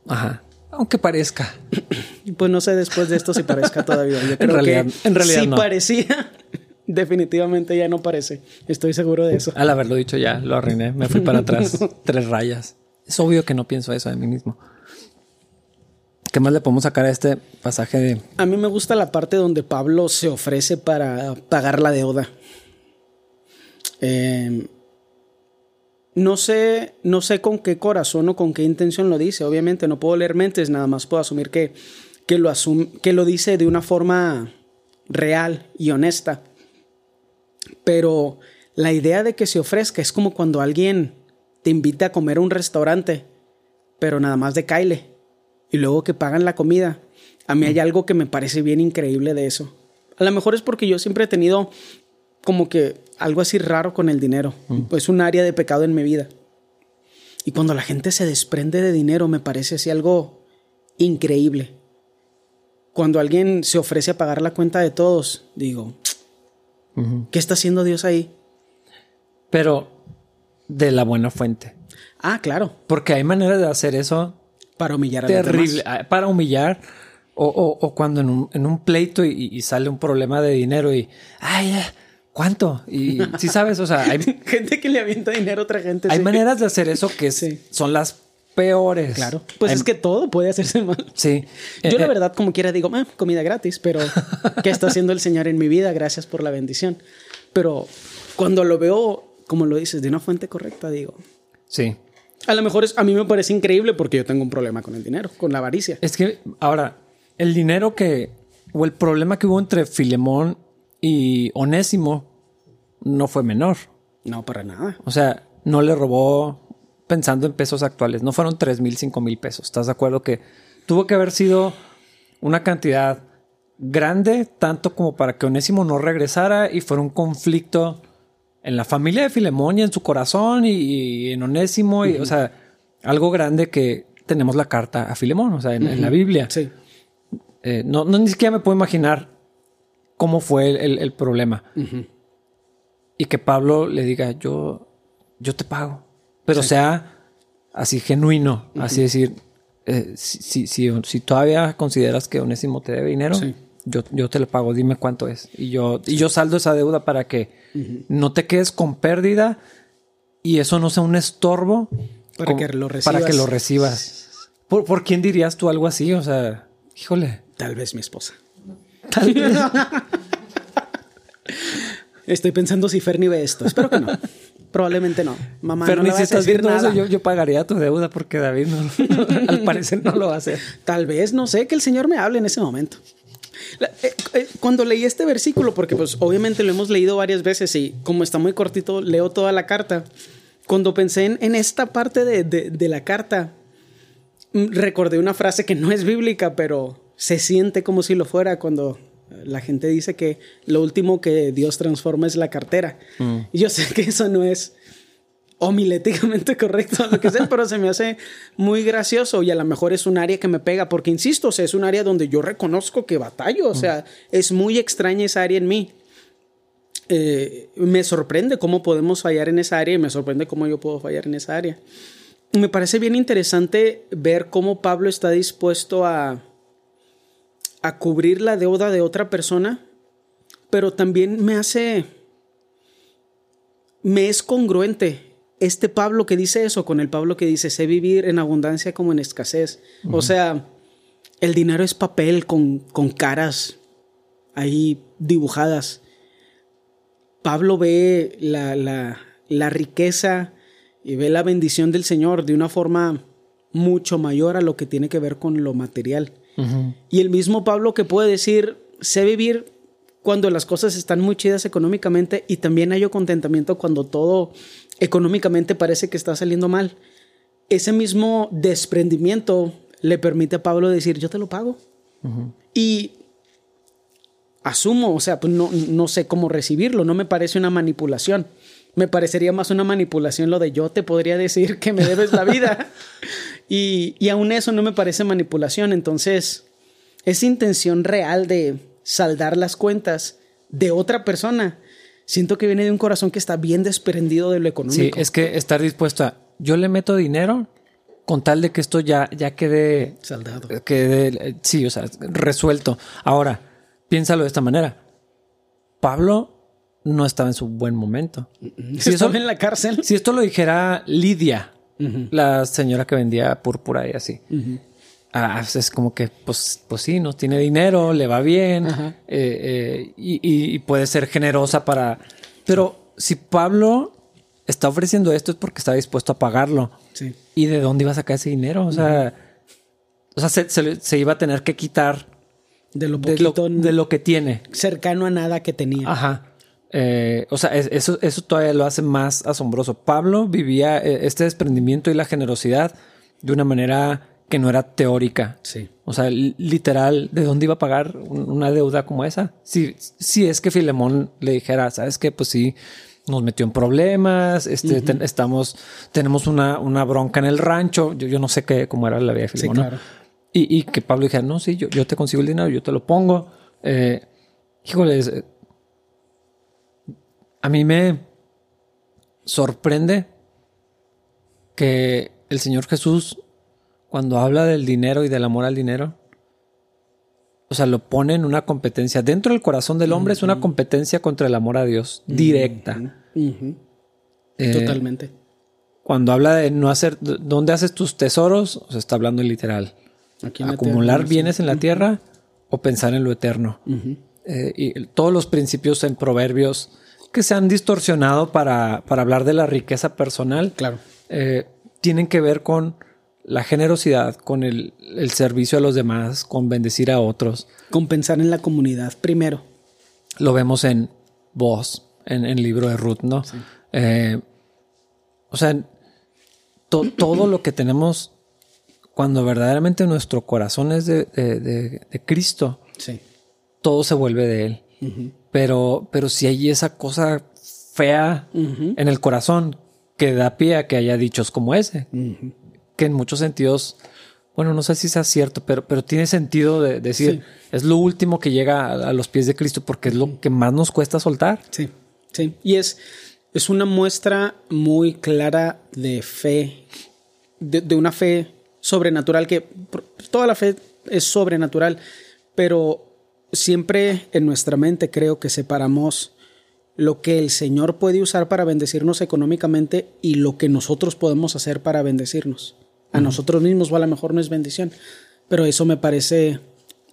Ajá. Aunque parezca. pues no sé después de esto si parezca todavía. Yo creo en realidad, que en realidad si parecía, definitivamente ya no parece. Estoy seguro de eso. Al haberlo dicho ya, lo arruiné. Me fui para atrás. tres rayas. Es obvio que no pienso eso de mí mismo. ¿Qué más le podemos sacar a este pasaje de... A mí me gusta la parte donde Pablo se ofrece para pagar la deuda. Eh, no sé, no sé con qué corazón o con qué intención lo dice. Obviamente no puedo leer mentes, nada más puedo asumir que, que, lo, que lo dice de una forma real y honesta. Pero la idea de que se ofrezca es como cuando alguien te invita a comer a un restaurante, pero nada más de caile, y luego que pagan la comida. A mí hay algo que me parece bien increíble de eso. A lo mejor es porque yo siempre he tenido como que algo así raro con el dinero. Es un área de pecado en mi vida. Y cuando la gente se desprende de dinero me parece así algo increíble. Cuando alguien se ofrece a pagar la cuenta de todos, digo, ¿qué está haciendo Dios ahí? Pero de la buena fuente. Ah, claro. Porque hay maneras de hacer eso. Para humillar a Terrible. Ah, para humillar. O, cuando en un, pleito y, sale un problema de dinero y, ay, ¿cuánto? Y si sabes, o sea, hay gente que le avienta dinero a otra gente. Hay maneras de hacer eso que son las peores. Claro. Pues es que todo puede hacerse mal. Sí. Yo la eh, eh. verdad, como quiera, digo, ah, comida gratis, pero ¿qué está haciendo el Señor en mi vida? Gracias por la bendición. Pero cuando lo veo, como lo dices, de una fuente correcta, digo. Sí. A lo mejor es, a mí me parece increíble porque yo tengo un problema con el dinero, con la avaricia. Es que ahora, el dinero que, o el problema que hubo entre Filemón y Onésimo no fue menor. No, para nada. O sea, no le robó pensando en pesos actuales, no fueron tres mil, cinco mil pesos. ¿Estás de acuerdo que tuvo que haber sido una cantidad grande, tanto como para que Onésimo no regresara y fuera un conflicto en la familia de Filemón y en su corazón y, en Onésimo, y, o sea, algo grande que tenemos la carta a Filemón, o sea, en, la Biblia. Sí. Eh, no, no, ni siquiera me puedo imaginar cómo fue el, problema. Y que Pablo le diga, yo, yo te pago. Pero sea así genuino, así decir, eh, si, si, si, todavía consideras que Onésimo te debe dinero, yo, yo te lo pago, dime cuánto es. Y yo, y yo saldo esa deuda para que no te quedes con pérdida y eso no sea un estorbo para, que, lo recibas. para que lo recibas. ¿Por, ¿Por quién dirías tú algo así? O sea, híjole. Tal vez mi esposa. Tal vez. Estoy pensando si Ferni ve esto. Espero que no. Probablemente no. Mamá, Ferni, si estás viendo eso, yo, pagaría tu deuda porque David no, al parecer no lo va a hacer. Tal vez, no sé, que el Señor me hable en ese momento. Eh, eh, cuando leí este versículo, porque pues obviamente lo hemos leído varias veces y como está muy cortito, leo toda la carta. Cuando pensé en, esta parte de, de la carta, mm, recordé una frase que no es bíblica, pero se siente como si lo fuera cuando la gente dice que lo último que Dios transforma es la cartera. Mm. Y yo sé que eso no es homiléticamente correcto, lo que sea, pero se me hace muy gracioso y a lo mejor es un área que me pega, porque insisto, es un área donde yo reconozco que batallo, o sea, es muy extraña esa área en mí. Eh, me sorprende cómo podemos fallar en esa área y me sorprende cómo yo puedo fallar en esa área. Me parece bien interesante ver cómo Pablo está dispuesto a a cubrir la deuda de otra persona, pero también me hace, me es congruente este Pablo que dice eso con el Pablo que dice, sé vivir en abundancia como en escasez. O sea, el dinero es papel con, con caras ahí dibujadas. Pablo ve la, la, la riqueza y ve la bendición del Señor de una forma mucho mayor a lo que tiene que ver con lo material. Y el mismo Pablo que puede decir, sé vivir cuando las cosas están muy chidas económicamente y también hay contentamiento cuando todo económicamente parece que está saliendo mal. Ese mismo desprendimiento le permite a Pablo decir, yo te lo pago. Y asumo, o sea, pues no, no sé cómo recibirlo, no me parece una manipulación. Me parecería más una manipulación lo de yo te podría decir que me debes la vida. y, y aún eso no me parece manipulación. Entonces, esa intención real de saldar las cuentas de otra persona, siento que viene de un corazón que está bien desprendido de lo económico. Sí, es que estar dispuesto a, yo le meto dinero con tal de que esto ya, ya quede... Saldado. Quede, sí, o sea, resuelto. Ahora, piénsalo de esta manera. Pablo no estaba en su buen momento. Si estaba en la cárcel. Si esto lo dijera Lidia, la señora que vendía púrpura y así. Ah, es como que, pues, pues sí, no tiene dinero, le va bien eh, eh, y, puede ser generosa para. Pero si Pablo está ofreciendo esto es porque está dispuesto a pagarlo. Sí. ¿Y de dónde iba a sacar ese dinero? O sea, o sea se, iba a tener que quitar de lo, de lo, que tiene. Cercano a nada que tenía. Ajá. Eh, o sea, eso, eso todavía lo hace más asombroso. Pablo vivía este desprendimiento y la generosidad de una manera que no era teórica. Sí. O sea, literal, ¿de dónde iba a pagar una deuda como esa? Si, si es que Filemón le dijera, ¿sabes qué? Pues sí, nos metió en problemas, este, estamos, tenemos una, una, bronca en el rancho, yo, yo, no sé qué, cómo era la vida de Filemón. Sí, claro. y, y, que Pablo dijera, no, sí, yo, yo, te consigo el dinero, yo te lo pongo. Eh, híjole, a mí me sorprende que el Señor Jesús cuando habla del dinero y del amor al dinero, o sea, lo pone en una competencia. Dentro del corazón del hombre es una competencia contra el amor a Dios, directa. Eh, Totalmente. Cuando habla de no hacer, ¿dónde haces tus tesoros? O sea, está hablando literal. Acumular bienes en la tierra o pensar en lo eterno. Eh, y todos los principios en proverbios que se han distorsionado para, para hablar de la riqueza personal, claro. Eh, tienen que ver con la generosidad, con el, servicio a los demás, con bendecir a otros. Con pensar en la comunidad primero. Lo vemos en Voz, en el libro de Ruth, ¿no? Eh, o sea, todo lo que tenemos cuando verdaderamente nuestro corazón es de, Cristo, sí. todo se vuelve de Él. pero, pero si hay esa cosa fea en el corazón que da pie a que haya dichos como ese que en muchos sentidos, bueno, no sé si sea cierto, pero, pero tiene sentido de, decir, es lo último que llega a, los pies de Cristo porque es lo que más nos cuesta soltar. Sí, sí. Y es, es una muestra muy clara de fe, de, una fe sobrenatural, que toda la fe es sobrenatural, pero siempre en nuestra mente creo que separamos lo que el Señor puede usar para bendecirnos económicamente y lo que nosotros podemos hacer para bendecirnos a nosotros mismos o a lo mejor no es bendición. Pero eso me parece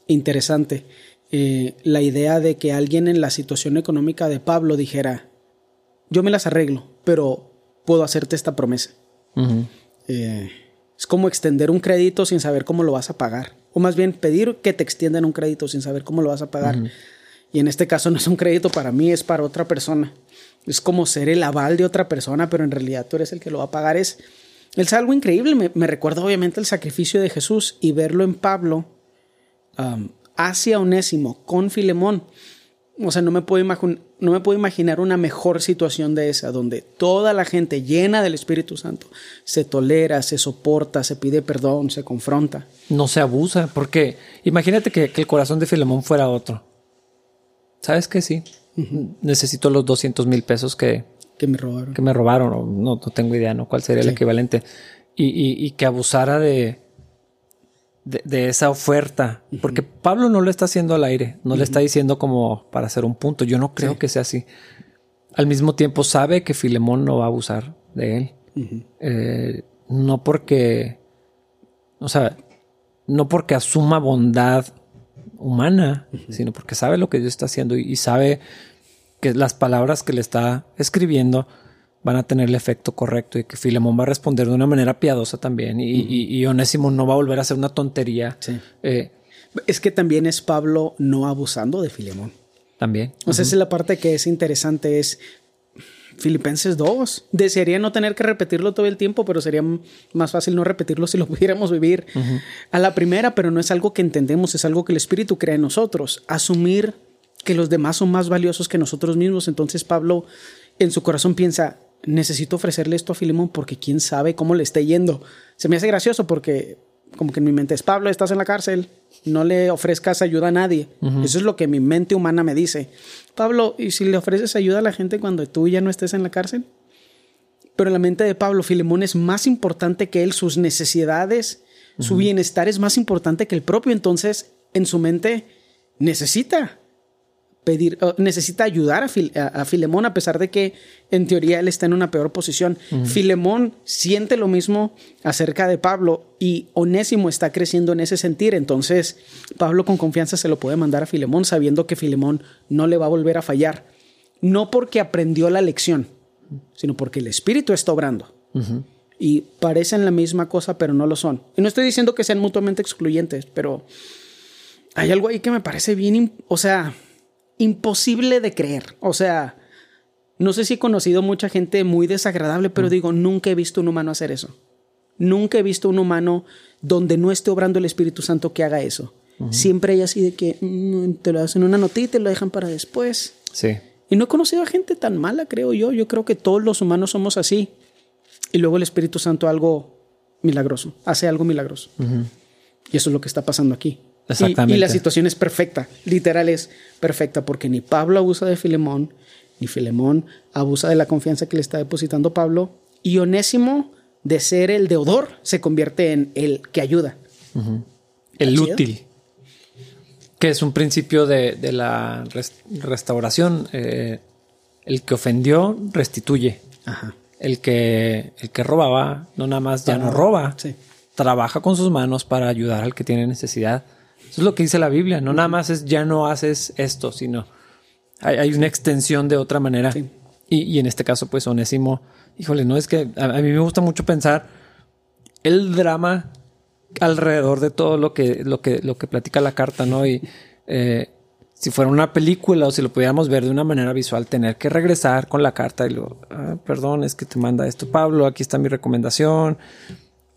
interesante. Eh, la idea de que alguien en la situación económica de Pablo dijera, yo me las arreglo, pero puedo hacerte esta promesa. Eh, es como extender un crédito sin saber cómo lo vas a pagar. O más bien pedir que te extiendan un crédito sin saber cómo lo vas a pagar. Y en este caso no es un crédito para mí, es para otra persona. Es como ser el aval de otra persona, pero en realidad tú eres el que lo va a pagar. Es, es algo increíble. Me, recuerda obviamente el sacrificio de Jesús y verlo en Pablo um, hacia Onésimo con Filemón. O sea, no me, puedo no me puedo imaginar una mejor situación de esa, donde toda la gente llena del Espíritu Santo se tolera, se soporta, se pide perdón, se confronta. No se abusa, porque imagínate que, el corazón de Filemón fuera otro. ¿Sabes que sí? Necesito los 200 mil pesos que, que me robaron. Que me robaron, o no, no tengo idea, ¿no? ¿Cuál sería el equivalente? Y, que abusara de, de, esa oferta. Porque Pablo no lo está haciendo al aire, no le está diciendo como para hacer un punto. Yo no creo que sea así. Al mismo tiempo sabe que Filemón no va a abusar de él. Eh, no porque, o sea, no porque asuma bondad humana, sino porque sabe lo que Dios está haciendo y sabe que las palabras que le está escribiendo van a tener el efecto correcto y que Filemón va a responder de una manera piadosa también y, Onésimo no va a volver a hacer una tontería. Eh, es que también es Pablo no abusando de Filemón. También. O sea, esa es la parte que es interesante, es Filipenses 2. Desearía no tener que repetirlo todo el tiempo, pero sería más fácil no repetirlo si lo pudiéramos vivir a la primera, pero no es algo que entendemos, es algo que el Espíritu crea en nosotros. Asumir que los demás son más valiosos que nosotros mismos. Entonces Pablo en su corazón piensa, necesito ofrecerle esto a Filemón porque quién sabe cómo le está yendo. Se me hace gracioso porque como que en mi mente es, Pablo, estás en la cárcel, no le ofrezcas ayuda a nadie. Eso es lo que mi mente humana me dice. Pablo, ¿y si le ofreces ayuda a la gente cuando tú ya no estés en la cárcel? Pero en la mente de Pablo, Filemón es más importante que él, sus necesidades, su bienestar es más importante que el propio. Entonces, en su mente, necesita pedir, uh, necesita ayudar a, Fil- a- a Filemón a pesar de que en teoría él está en una peor posición. Filemón siente lo mismo acerca de Pablo y Onésimo está creciendo en ese sentir. Entonces Pablo con confianza se lo puede mandar a Filemón sabiendo que Filemón no le va a volver a fallar. No porque aprendió la lección, sino porque el Espíritu está obrando. Y parecen la misma cosa, pero no lo son. Y no estoy diciendo que sean mutuamente excluyentes, pero hay algo ahí que me parece bien, o sea, imposible de creer. O sea, no sé si he conocido mucha gente muy desagradable, pero digo, nunca he visto un humano hacer eso. Nunca he visto un humano donde no esté obrando el Espíritu Santo que haga eso. Siempre hay así de que mm, te lo hacen una notita y te lo dejan para después. Sí. Y no he conocido a gente tan mala, creo yo. Yo creo que todos los humanos somos así. Y luego el Espíritu Santo algo milagroso, hace algo milagroso. Y eso es lo que está pasando aquí. Y- Exactamente. Y, la situación es perfecta, literal es perfecta, porque ni Pablo abusa de Filemón, ni Filemón abusa de la confianza que le está depositando Pablo. Y Onésimo, de ser el deudor, se convierte en el que ayuda. El útil. Que es un principio de, de la res- restauración. Eh, el que ofendió, restituye. Ajá. El que, el que robaba, no nada más ya no roba. sí. Trabaja con sus manos para ayudar al que tiene necesidad. Eso es lo que dice la Biblia. No nada más es ya no haces esto, sino hay, hay una extensión de otra manera. Sí. Y, y en este caso, pues Onésimo, híjole, no es que a, a mí me gusta mucho pensar el drama alrededor de todo lo que, lo que, lo que platica la carta, ¿no? Y eh, si fuera una película o si lo pudiéramos ver de una manera visual, tener que regresar con la carta y lo, ah, perdón, es que te manda esto Pablo, aquí está mi recomendación.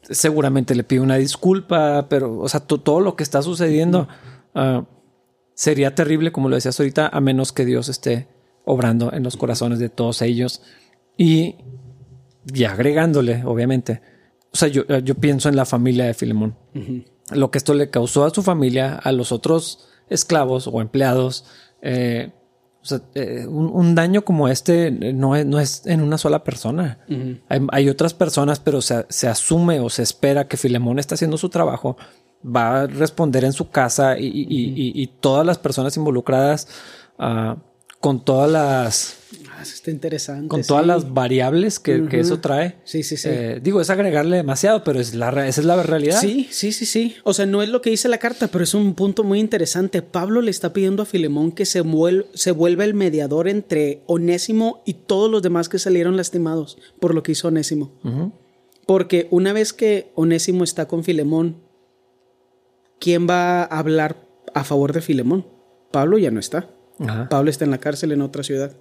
Seguramente le pido una disculpa, pero, o sea, to- todo lo que está sucediendo ah, sería terrible, como lo decías ahorita, a menos que Dios esté obrando en los corazones de todos ellos. Y, y agregándole, obviamente, o sea, yo, yo pienso en la familia de Filemón. Lo que esto le causó a su familia, a los otros esclavos o empleados, eh, o sea, eh, un, un daño como este no es, no es en una sola persona. hay, hay otras personas, pero se, se asume o se espera que Filemón está haciendo su trabajo, va a responder en su casa y, y- y- y- y todas las personas involucradas ah, con todas las Ah, eso está interesante. con sí. todas las variables que, que eso trae. Sí, sí, sí. Eh, digo, es agregarle demasiado, pero es la, esa es la realidad. Sí, sí, sí, sí. O sea, no es lo que dice la carta, pero es un punto muy interesante. Pablo le está pidiendo a Filemón que se, muel- se vuelva el mediador entre Onésimo y todos los demás que salieron lastimados por lo que hizo Onésimo. Porque una vez que Onésimo está con Filemón, ¿quién va a hablar a favor de Filemón? Pablo ya no está. Pablo está en la cárcel en otra ciudad.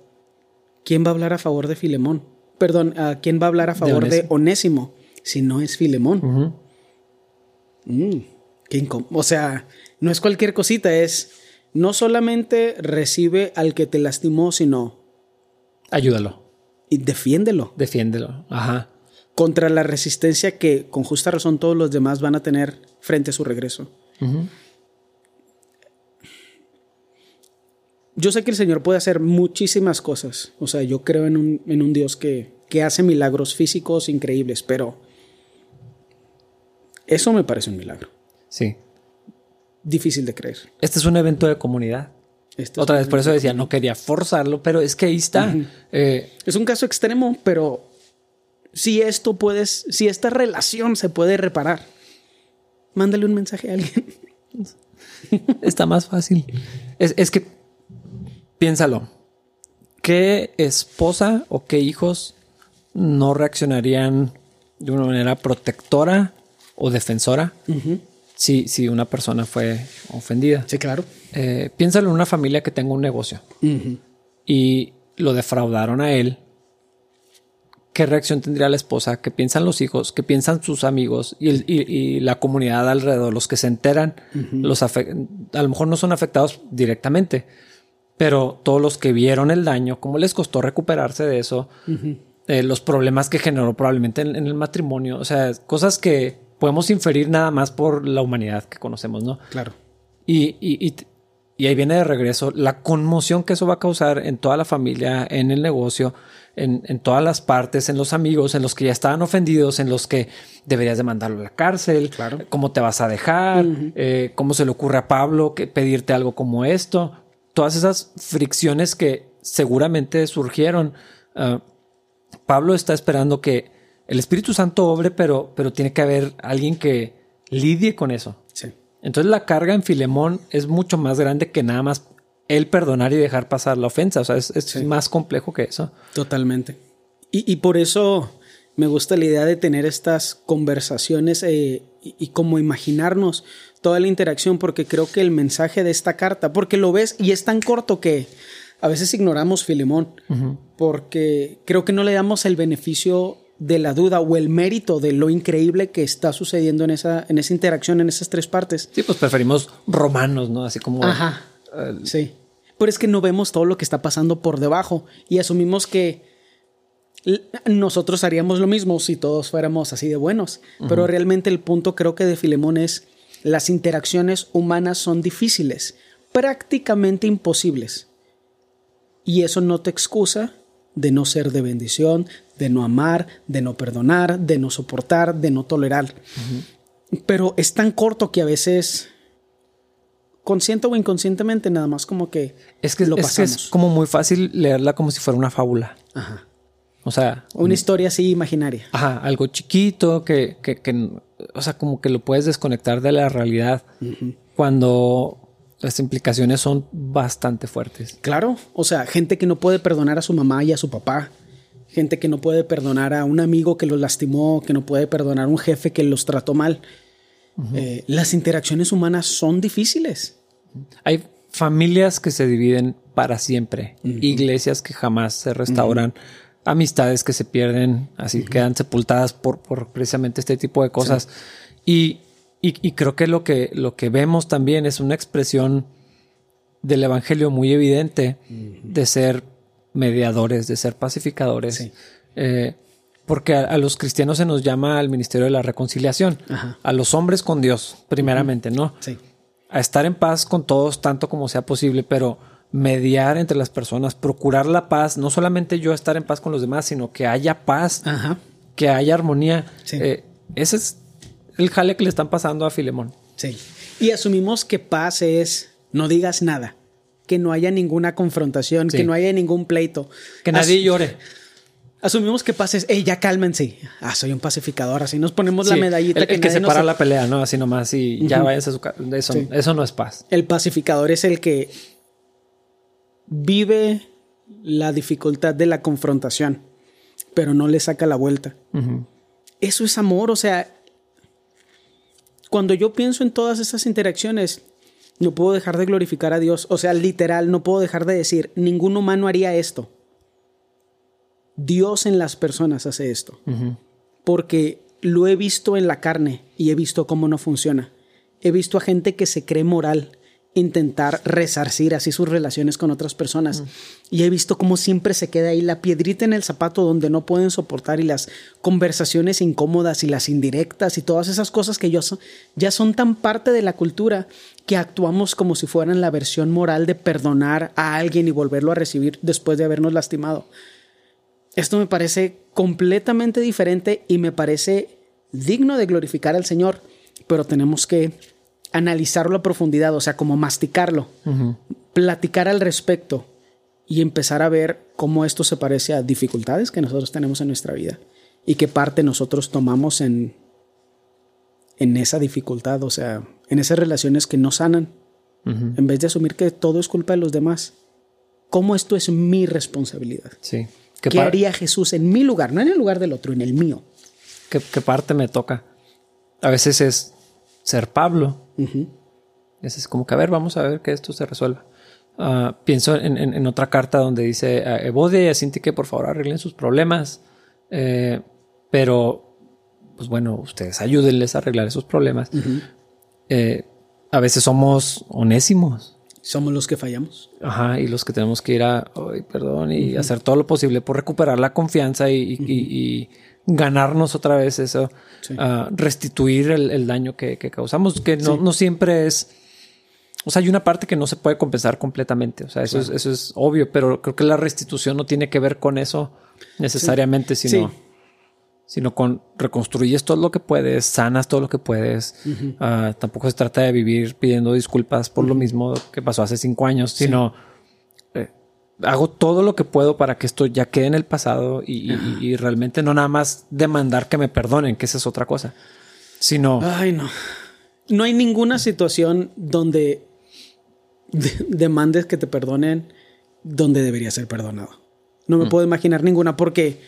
¿Quién va a hablar a favor de Filemón? Perdón, ¿a ¿quién va a hablar a favor de Onésimo? Si no es Filemón. Mm, qué incó- o sea, no es cualquier cosita, es no solamente recibe al que te lastimó, sino Ayúdalo, y defiéndelo defiéndelo. Ajá. contra la resistencia que con justa razón todos los demás van a tener frente a su regreso. Ujú. Yo sé que el Señor puede hacer muchísimas cosas. O sea, yo creo en un, en un Dios que, que hace milagros físicos increíbles, pero eso me parece un milagro. Sí. Difícil de creer. Este es un evento de comunidad. Este es Otra vez, por eso decía, no quería forzarlo, pero es que ahí está. Eh, Es un caso extremo, pero si esto puedes, si esta relación se puede reparar, mándale un mensaje a alguien. está más fácil. Es, es que piénsalo. ¿Qué esposa o qué hijos no reaccionarían de una manera protectora o defensora si, si una persona fue ofendida? Sí, claro. Eh, piénsalo en una familia que tenga un negocio y lo defraudaron a él. ¿Qué reacción tendría la esposa? ¿Qué piensan los hijos? ¿Qué piensan sus amigos y, el- y- y la comunidad alrededor? Los que se enteran, los afe- a lo mejor no son afectados directamente, pero todos los que vieron el daño, cómo les costó recuperarse de eso, eh, los problemas que generó probablemente en, en el matrimonio, o sea, cosas que podemos inferir nada más por la humanidad que conocemos, ¿no? Claro. Y, y, y, y ahí viene de regreso la conmoción que eso va a causar en toda la familia, en el negocio, en, en todas las partes, en los amigos, en los que ya estaban ofendidos, en los que deberías de mandarlo a la cárcel, cómo te vas a dejar, Eh, cómo se le ocurre a Pablo que pedirte algo como esto. Todas esas fricciones que seguramente surgieron, ah, Pablo está esperando que el Espíritu Santo obre, pero, pero tiene que haber alguien que lidie con eso. Sí. Entonces la carga en Filemón es mucho más grande que nada más el perdonar y dejar pasar la ofensa. O sea, es, más complejo que eso. Totalmente. Y, por eso me gusta la idea de tener estas conversaciones eh, y, como imaginarnos toda la interacción, porque creo que el mensaje de esta carta, porque lo ves y es tan corto que a veces ignoramos Filemón, porque creo que no le damos el beneficio de la duda o el mérito de lo increíble que está sucediendo en esa, en esa interacción, en esas tres partes. Sí, pues preferimos romanos, ¿no? Así como... Ajá. sí. Pero es que no vemos todo lo que está pasando por debajo y asumimos que nosotros haríamos lo mismo si todos fuéramos así de buenos. Pero realmente el punto creo que de Filemón es las interacciones humanas son difíciles, prácticamente imposibles. Y eso no te excusa de no ser de bendición, de no amar, de no perdonar, de no soportar, de no tolerar. Pero es tan corto que a veces, consciente o inconscientemente, nada más como que es que lo pasamos. Es, como muy fácil leerla como si fuera una fábula. Ajá. O sea, una historia así imaginaria. Ajá, algo chiquito que, que, que, o sea, como que lo puedes desconectar de la realidad cuando las implicaciones son bastante fuertes. Claro, o sea, gente que no puede perdonar a su mamá y a su papá, gente que no puede perdonar a un amigo que los lastimó, que no puede perdonar a un jefe que los trató mal. Eh, las interacciones humanas son difíciles. Hay familias que se dividen para siempre, iglesias que jamás se restauran, amistades que se pierden, así quedan sepultadas por, por, precisamente este tipo de cosas. Y, y, creo que lo, que lo que vemos también es una expresión del Evangelio muy evidente de ser mediadores, de ser pacificadores. Eh, porque a, los cristianos se nos llama al ministerio de la reconciliación, a los hombres con Dios, primeramente, ¿no? Sí. A estar en paz con todos tanto como sea posible, pero mediar entre las personas, procurar la paz, no solamente yo estar en paz con los demás, sino que haya paz, que haya armonía. Eh, ese es el jale que le están pasando a Filemón. Sí. Y asumimos que paz es no digas nada que no haya ninguna confrontación, que no haya ningún pleito. Que nadie llore. Asumimos que pases, hey, ya cálmense. Ah, soy un pacificador. Así nos ponemos la medallita. El, que, se para la pelea, ¿no? Así nomás y ya váyanse a su casa. Eso, eso no es paz. El pacificador es el que vive la dificultad de la confrontación, pero no le saca la vuelta. Eso es amor. O sea, cuando yo pienso en todas esas interacciones, no puedo dejar de glorificar a Dios. O sea, literal, no puedo dejar de decir, ningún humano haría esto. Dios en las personas hace esto. Porque lo he visto en la carne y he visto cómo no funciona. He visto a gente que se cree moral, intentar resarcir así sus relaciones con otras personas. Y he visto cómo siempre se queda ahí la piedrita en el zapato donde no pueden soportar y las conversaciones incómodas y las indirectas y todas esas cosas que yo ya son tan parte de la cultura que actuamos como si fueran la versión moral de perdonar a alguien y volverlo a recibir después de habernos lastimado. Esto me parece completamente diferente y me parece digno de glorificar al Señor, pero tenemos que analizarlo a profundidad, o sea, como masticarlo, platicar al respecto y empezar a ver cómo esto se parece a dificultades que nosotros tenemos en nuestra vida y qué parte nosotros tomamos en, en esa dificultad, o sea, en esas relaciones que no sanan, en vez de asumir que todo es culpa de los demás. ¿Cómo esto es mi responsabilidad? Sí. ¿Qué, haría Jesús en mi lugar? No en el lugar del otro, en el mío. ¿Qué, qué parte me toca? A veces es ser Pablo es como que, a ver, vamos a ver que esto se resuelva. Ah, pienso en, otra carta donde dice a Evodia y a Cinti que por favor arreglen sus problemas. Eh, pero, pues bueno, ustedes ayúdenles a arreglar esos problemas. Eh, a veces somos onésimos. Somos los que fallamos. Ajá, y los que tenemos que ir a, perdón, y hacer todo lo posible por recuperar la confianza y ganarnos otra vez eso, restituir el, daño que, causamos, que no, siempre es... O sea, hay una parte que no se puede compensar completamente, o sea, eso, es, eso es obvio, pero creo que la restitución no tiene que ver con eso necesariamente, sino, sino con reconstruyes todo lo que puedes, sanas todo lo que puedes. Ah, tampoco se trata de vivir pidiendo disculpas por lo mismo que pasó hace cinco años, sino hago todo lo que puedo para que esto ya quede en el pasado y, y- y realmente no nada más demandar que me perdonen, que esa es otra cosa, sino Ay, no. No hay ninguna situación donde de- demandes que te perdonen donde debería ser perdonado. No me puedo imaginar ninguna porque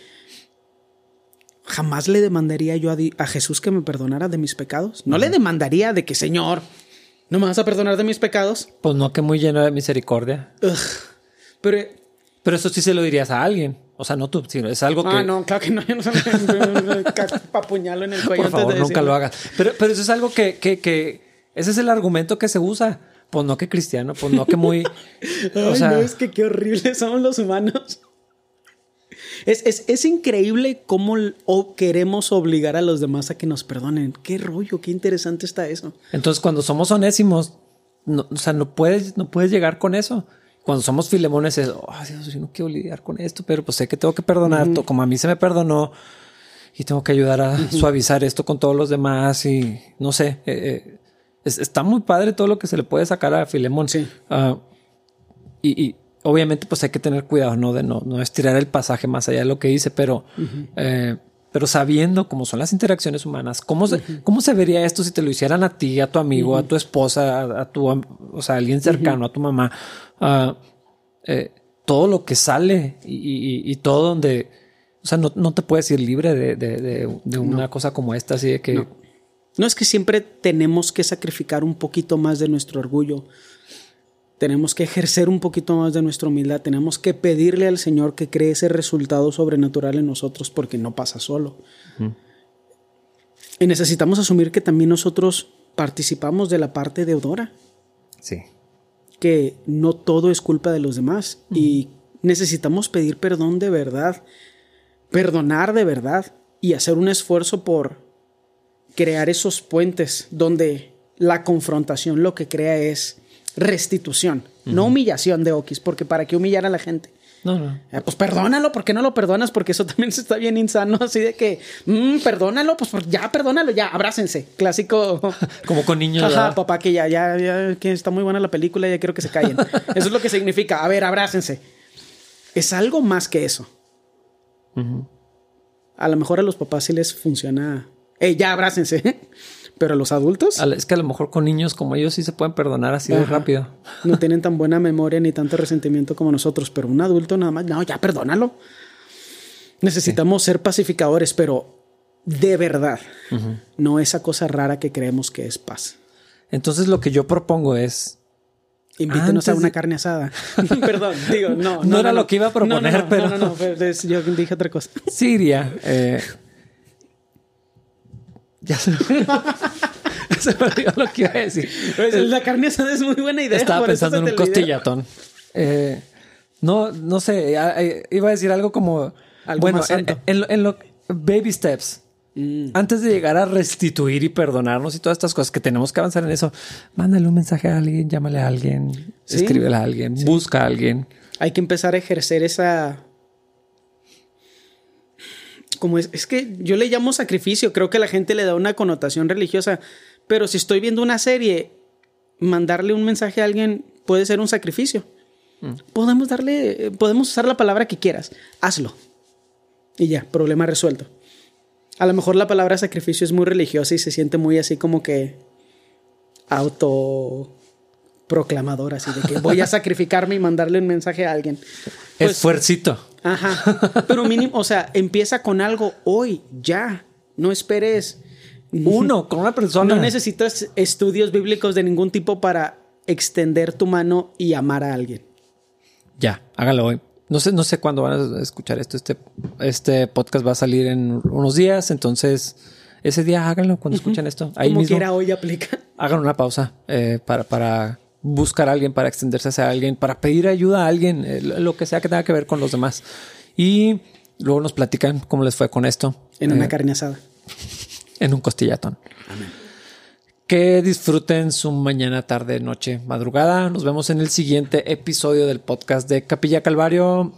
jamás le demandaría yo a Jesús que me perdonara de mis pecados. No le demandaría de que, Señor, ¿no me vas a perdonar de mis pecados? pues no que muy lleno de misericordia. Ugh. Pero... Pero eso sí se lo dirías a alguien. O sea, no tú, sino es algo que Ah, no, claro que no. Yo no sé. En el cuello. por antes favor de nunca lo hagas. Pero, pero eso es algo que, que, que ese es el argumento que se usa. Pues no que cristiano, pues no que muy. o Ay, sea, no, es que qué horribles somos los humanos. Es, es, es increíble cómo queremos obligar a los demás a que nos perdonen. Qué rollo, qué interesante está eso. entonces cuando somos onésimos, no, o sea, no puedes, no puedes llegar con eso. Cuando somos filemones es, oh, Dios, yo no quiero lidiar con esto, pero pues sé que tengo que perdonar, to- como a mí se me perdonó y tengo que ayudar a suavizar esto con todos los demás y no sé, eh, eh, es- está muy padre todo lo que se le puede sacar a Filemón. Sí. Ah, y, y obviamente pues hay que tener cuidado, ¿no? De no, no estirar el pasaje más allá de lo que dice, pero, eh, pero sabiendo cómo son las interacciones humanas, cómo se, cómo se vería esto si te lo hicieran a ti, a tu amigo, a tu esposa, a, a tu, o sea, a alguien cercano, a tu mamá, eh, todo lo que sale y, y- y todo donde, o sea, no, no te puedes ir libre de, de- de- de una cosa como esta, así de que... No es que siempre tenemos que sacrificar un poquito más de nuestro orgullo. Tenemos que ejercer un poquito más de nuestra humildad. Tenemos que pedirle al Señor que cree ese resultado sobrenatural en nosotros porque no pasa solo. Y necesitamos asumir que también nosotros participamos de la parte deudora. Sí. que no todo es culpa de los demás y necesitamos pedir perdón de verdad, perdonar de verdad y hacer un esfuerzo por crear esos puentes donde la confrontación lo que crea es restitución, no humillación de Okis, porque para qué humillar a la gente. No, no. Eh, pues perdónalo, ¿por qué no lo perdonas? Porque eso también se está bien insano, así de que, mm, perdónalo, pues por- ya, perdónalo, ya, abrácense. Clásico. Como con niños. Ajá, ¿verdad? papá, que ya, ya, ya, que está muy buena la película, ya quiero que se callen. Eso es lo que significa. A ver, abrácense. Es algo más que eso. A lo mejor a los papás sí les funciona. ¡Ey, ya abrácense! Pero los adultos Es que a lo mejor con niños como ellos sí se pueden perdonar así de rápido. no tienen tan buena memoria ni tanto resentimiento como nosotros. Pero un adulto nada más, no, ya perdónalo. Necesitamos ser pacificadores, pero de verdad. No esa cosa rara que creemos que es paz. Entonces lo que yo propongo es Invítenos a una de- carne asada. Perdón, digo, no. No era lo que iba a proponer, No, no, no, pero- No, no, no, pero yo dije otra cosa. Siria. eh, ya se, se me olvidó lo que iba a decir. La carne asada es muy buena idea. Estaba pensando en un costillatón. Eh, no, no sé. iba a decir algo como. Algo bueno, en, en lo- en lo- baby steps. Mm. Antes de llegar a restituir y perdonarnos y todas estas cosas que tenemos que avanzar en eso, mándale un mensaje a alguien, llámale a alguien, Sí. escríbele a alguien, busca a alguien. Hay que empezar a ejercer esa. Como es, es que yo le llamo sacrificio. Creo que la gente le da una connotación religiosa. Pero si estoy viendo una serie, mandarle un mensaje a alguien puede ser un sacrificio. Podemos darle, podemos usar la palabra que quieras. Hazlo. Y ya, problema resuelto. A lo mejor la palabra sacrificio es muy religiosa y se siente muy así como que auto proclamador, así de que voy a sacrificarme y mandarle un mensaje a alguien. Pues, Esfuercito. Ajá. Pero mínimo, o sea, empieza con algo hoy, ya. No esperes. Uno, con una persona. No necesitas estudios bíblicos de ningún tipo para extender tu mano y amar a alguien. Ya, hágalo hoy. No sé, no sé cuándo van a escuchar esto. Este, este podcast va a salir en unos días, entonces ese día háganlo cuando escuchen esto. Ahí Como mismo quiera hoy aplica. hagan una pausa eh, para, para buscar a alguien, para extenderse hacia alguien, para pedir ayuda a alguien, eh, lo que sea que tenga que ver con los demás. Y luego nos platican cómo les fue con esto En eh, una carne asada. en un costillatón. Que disfruten su mañana, tarde, noche, madrugada. Nos vemos en el siguiente episodio del podcast de Capilla Calvario.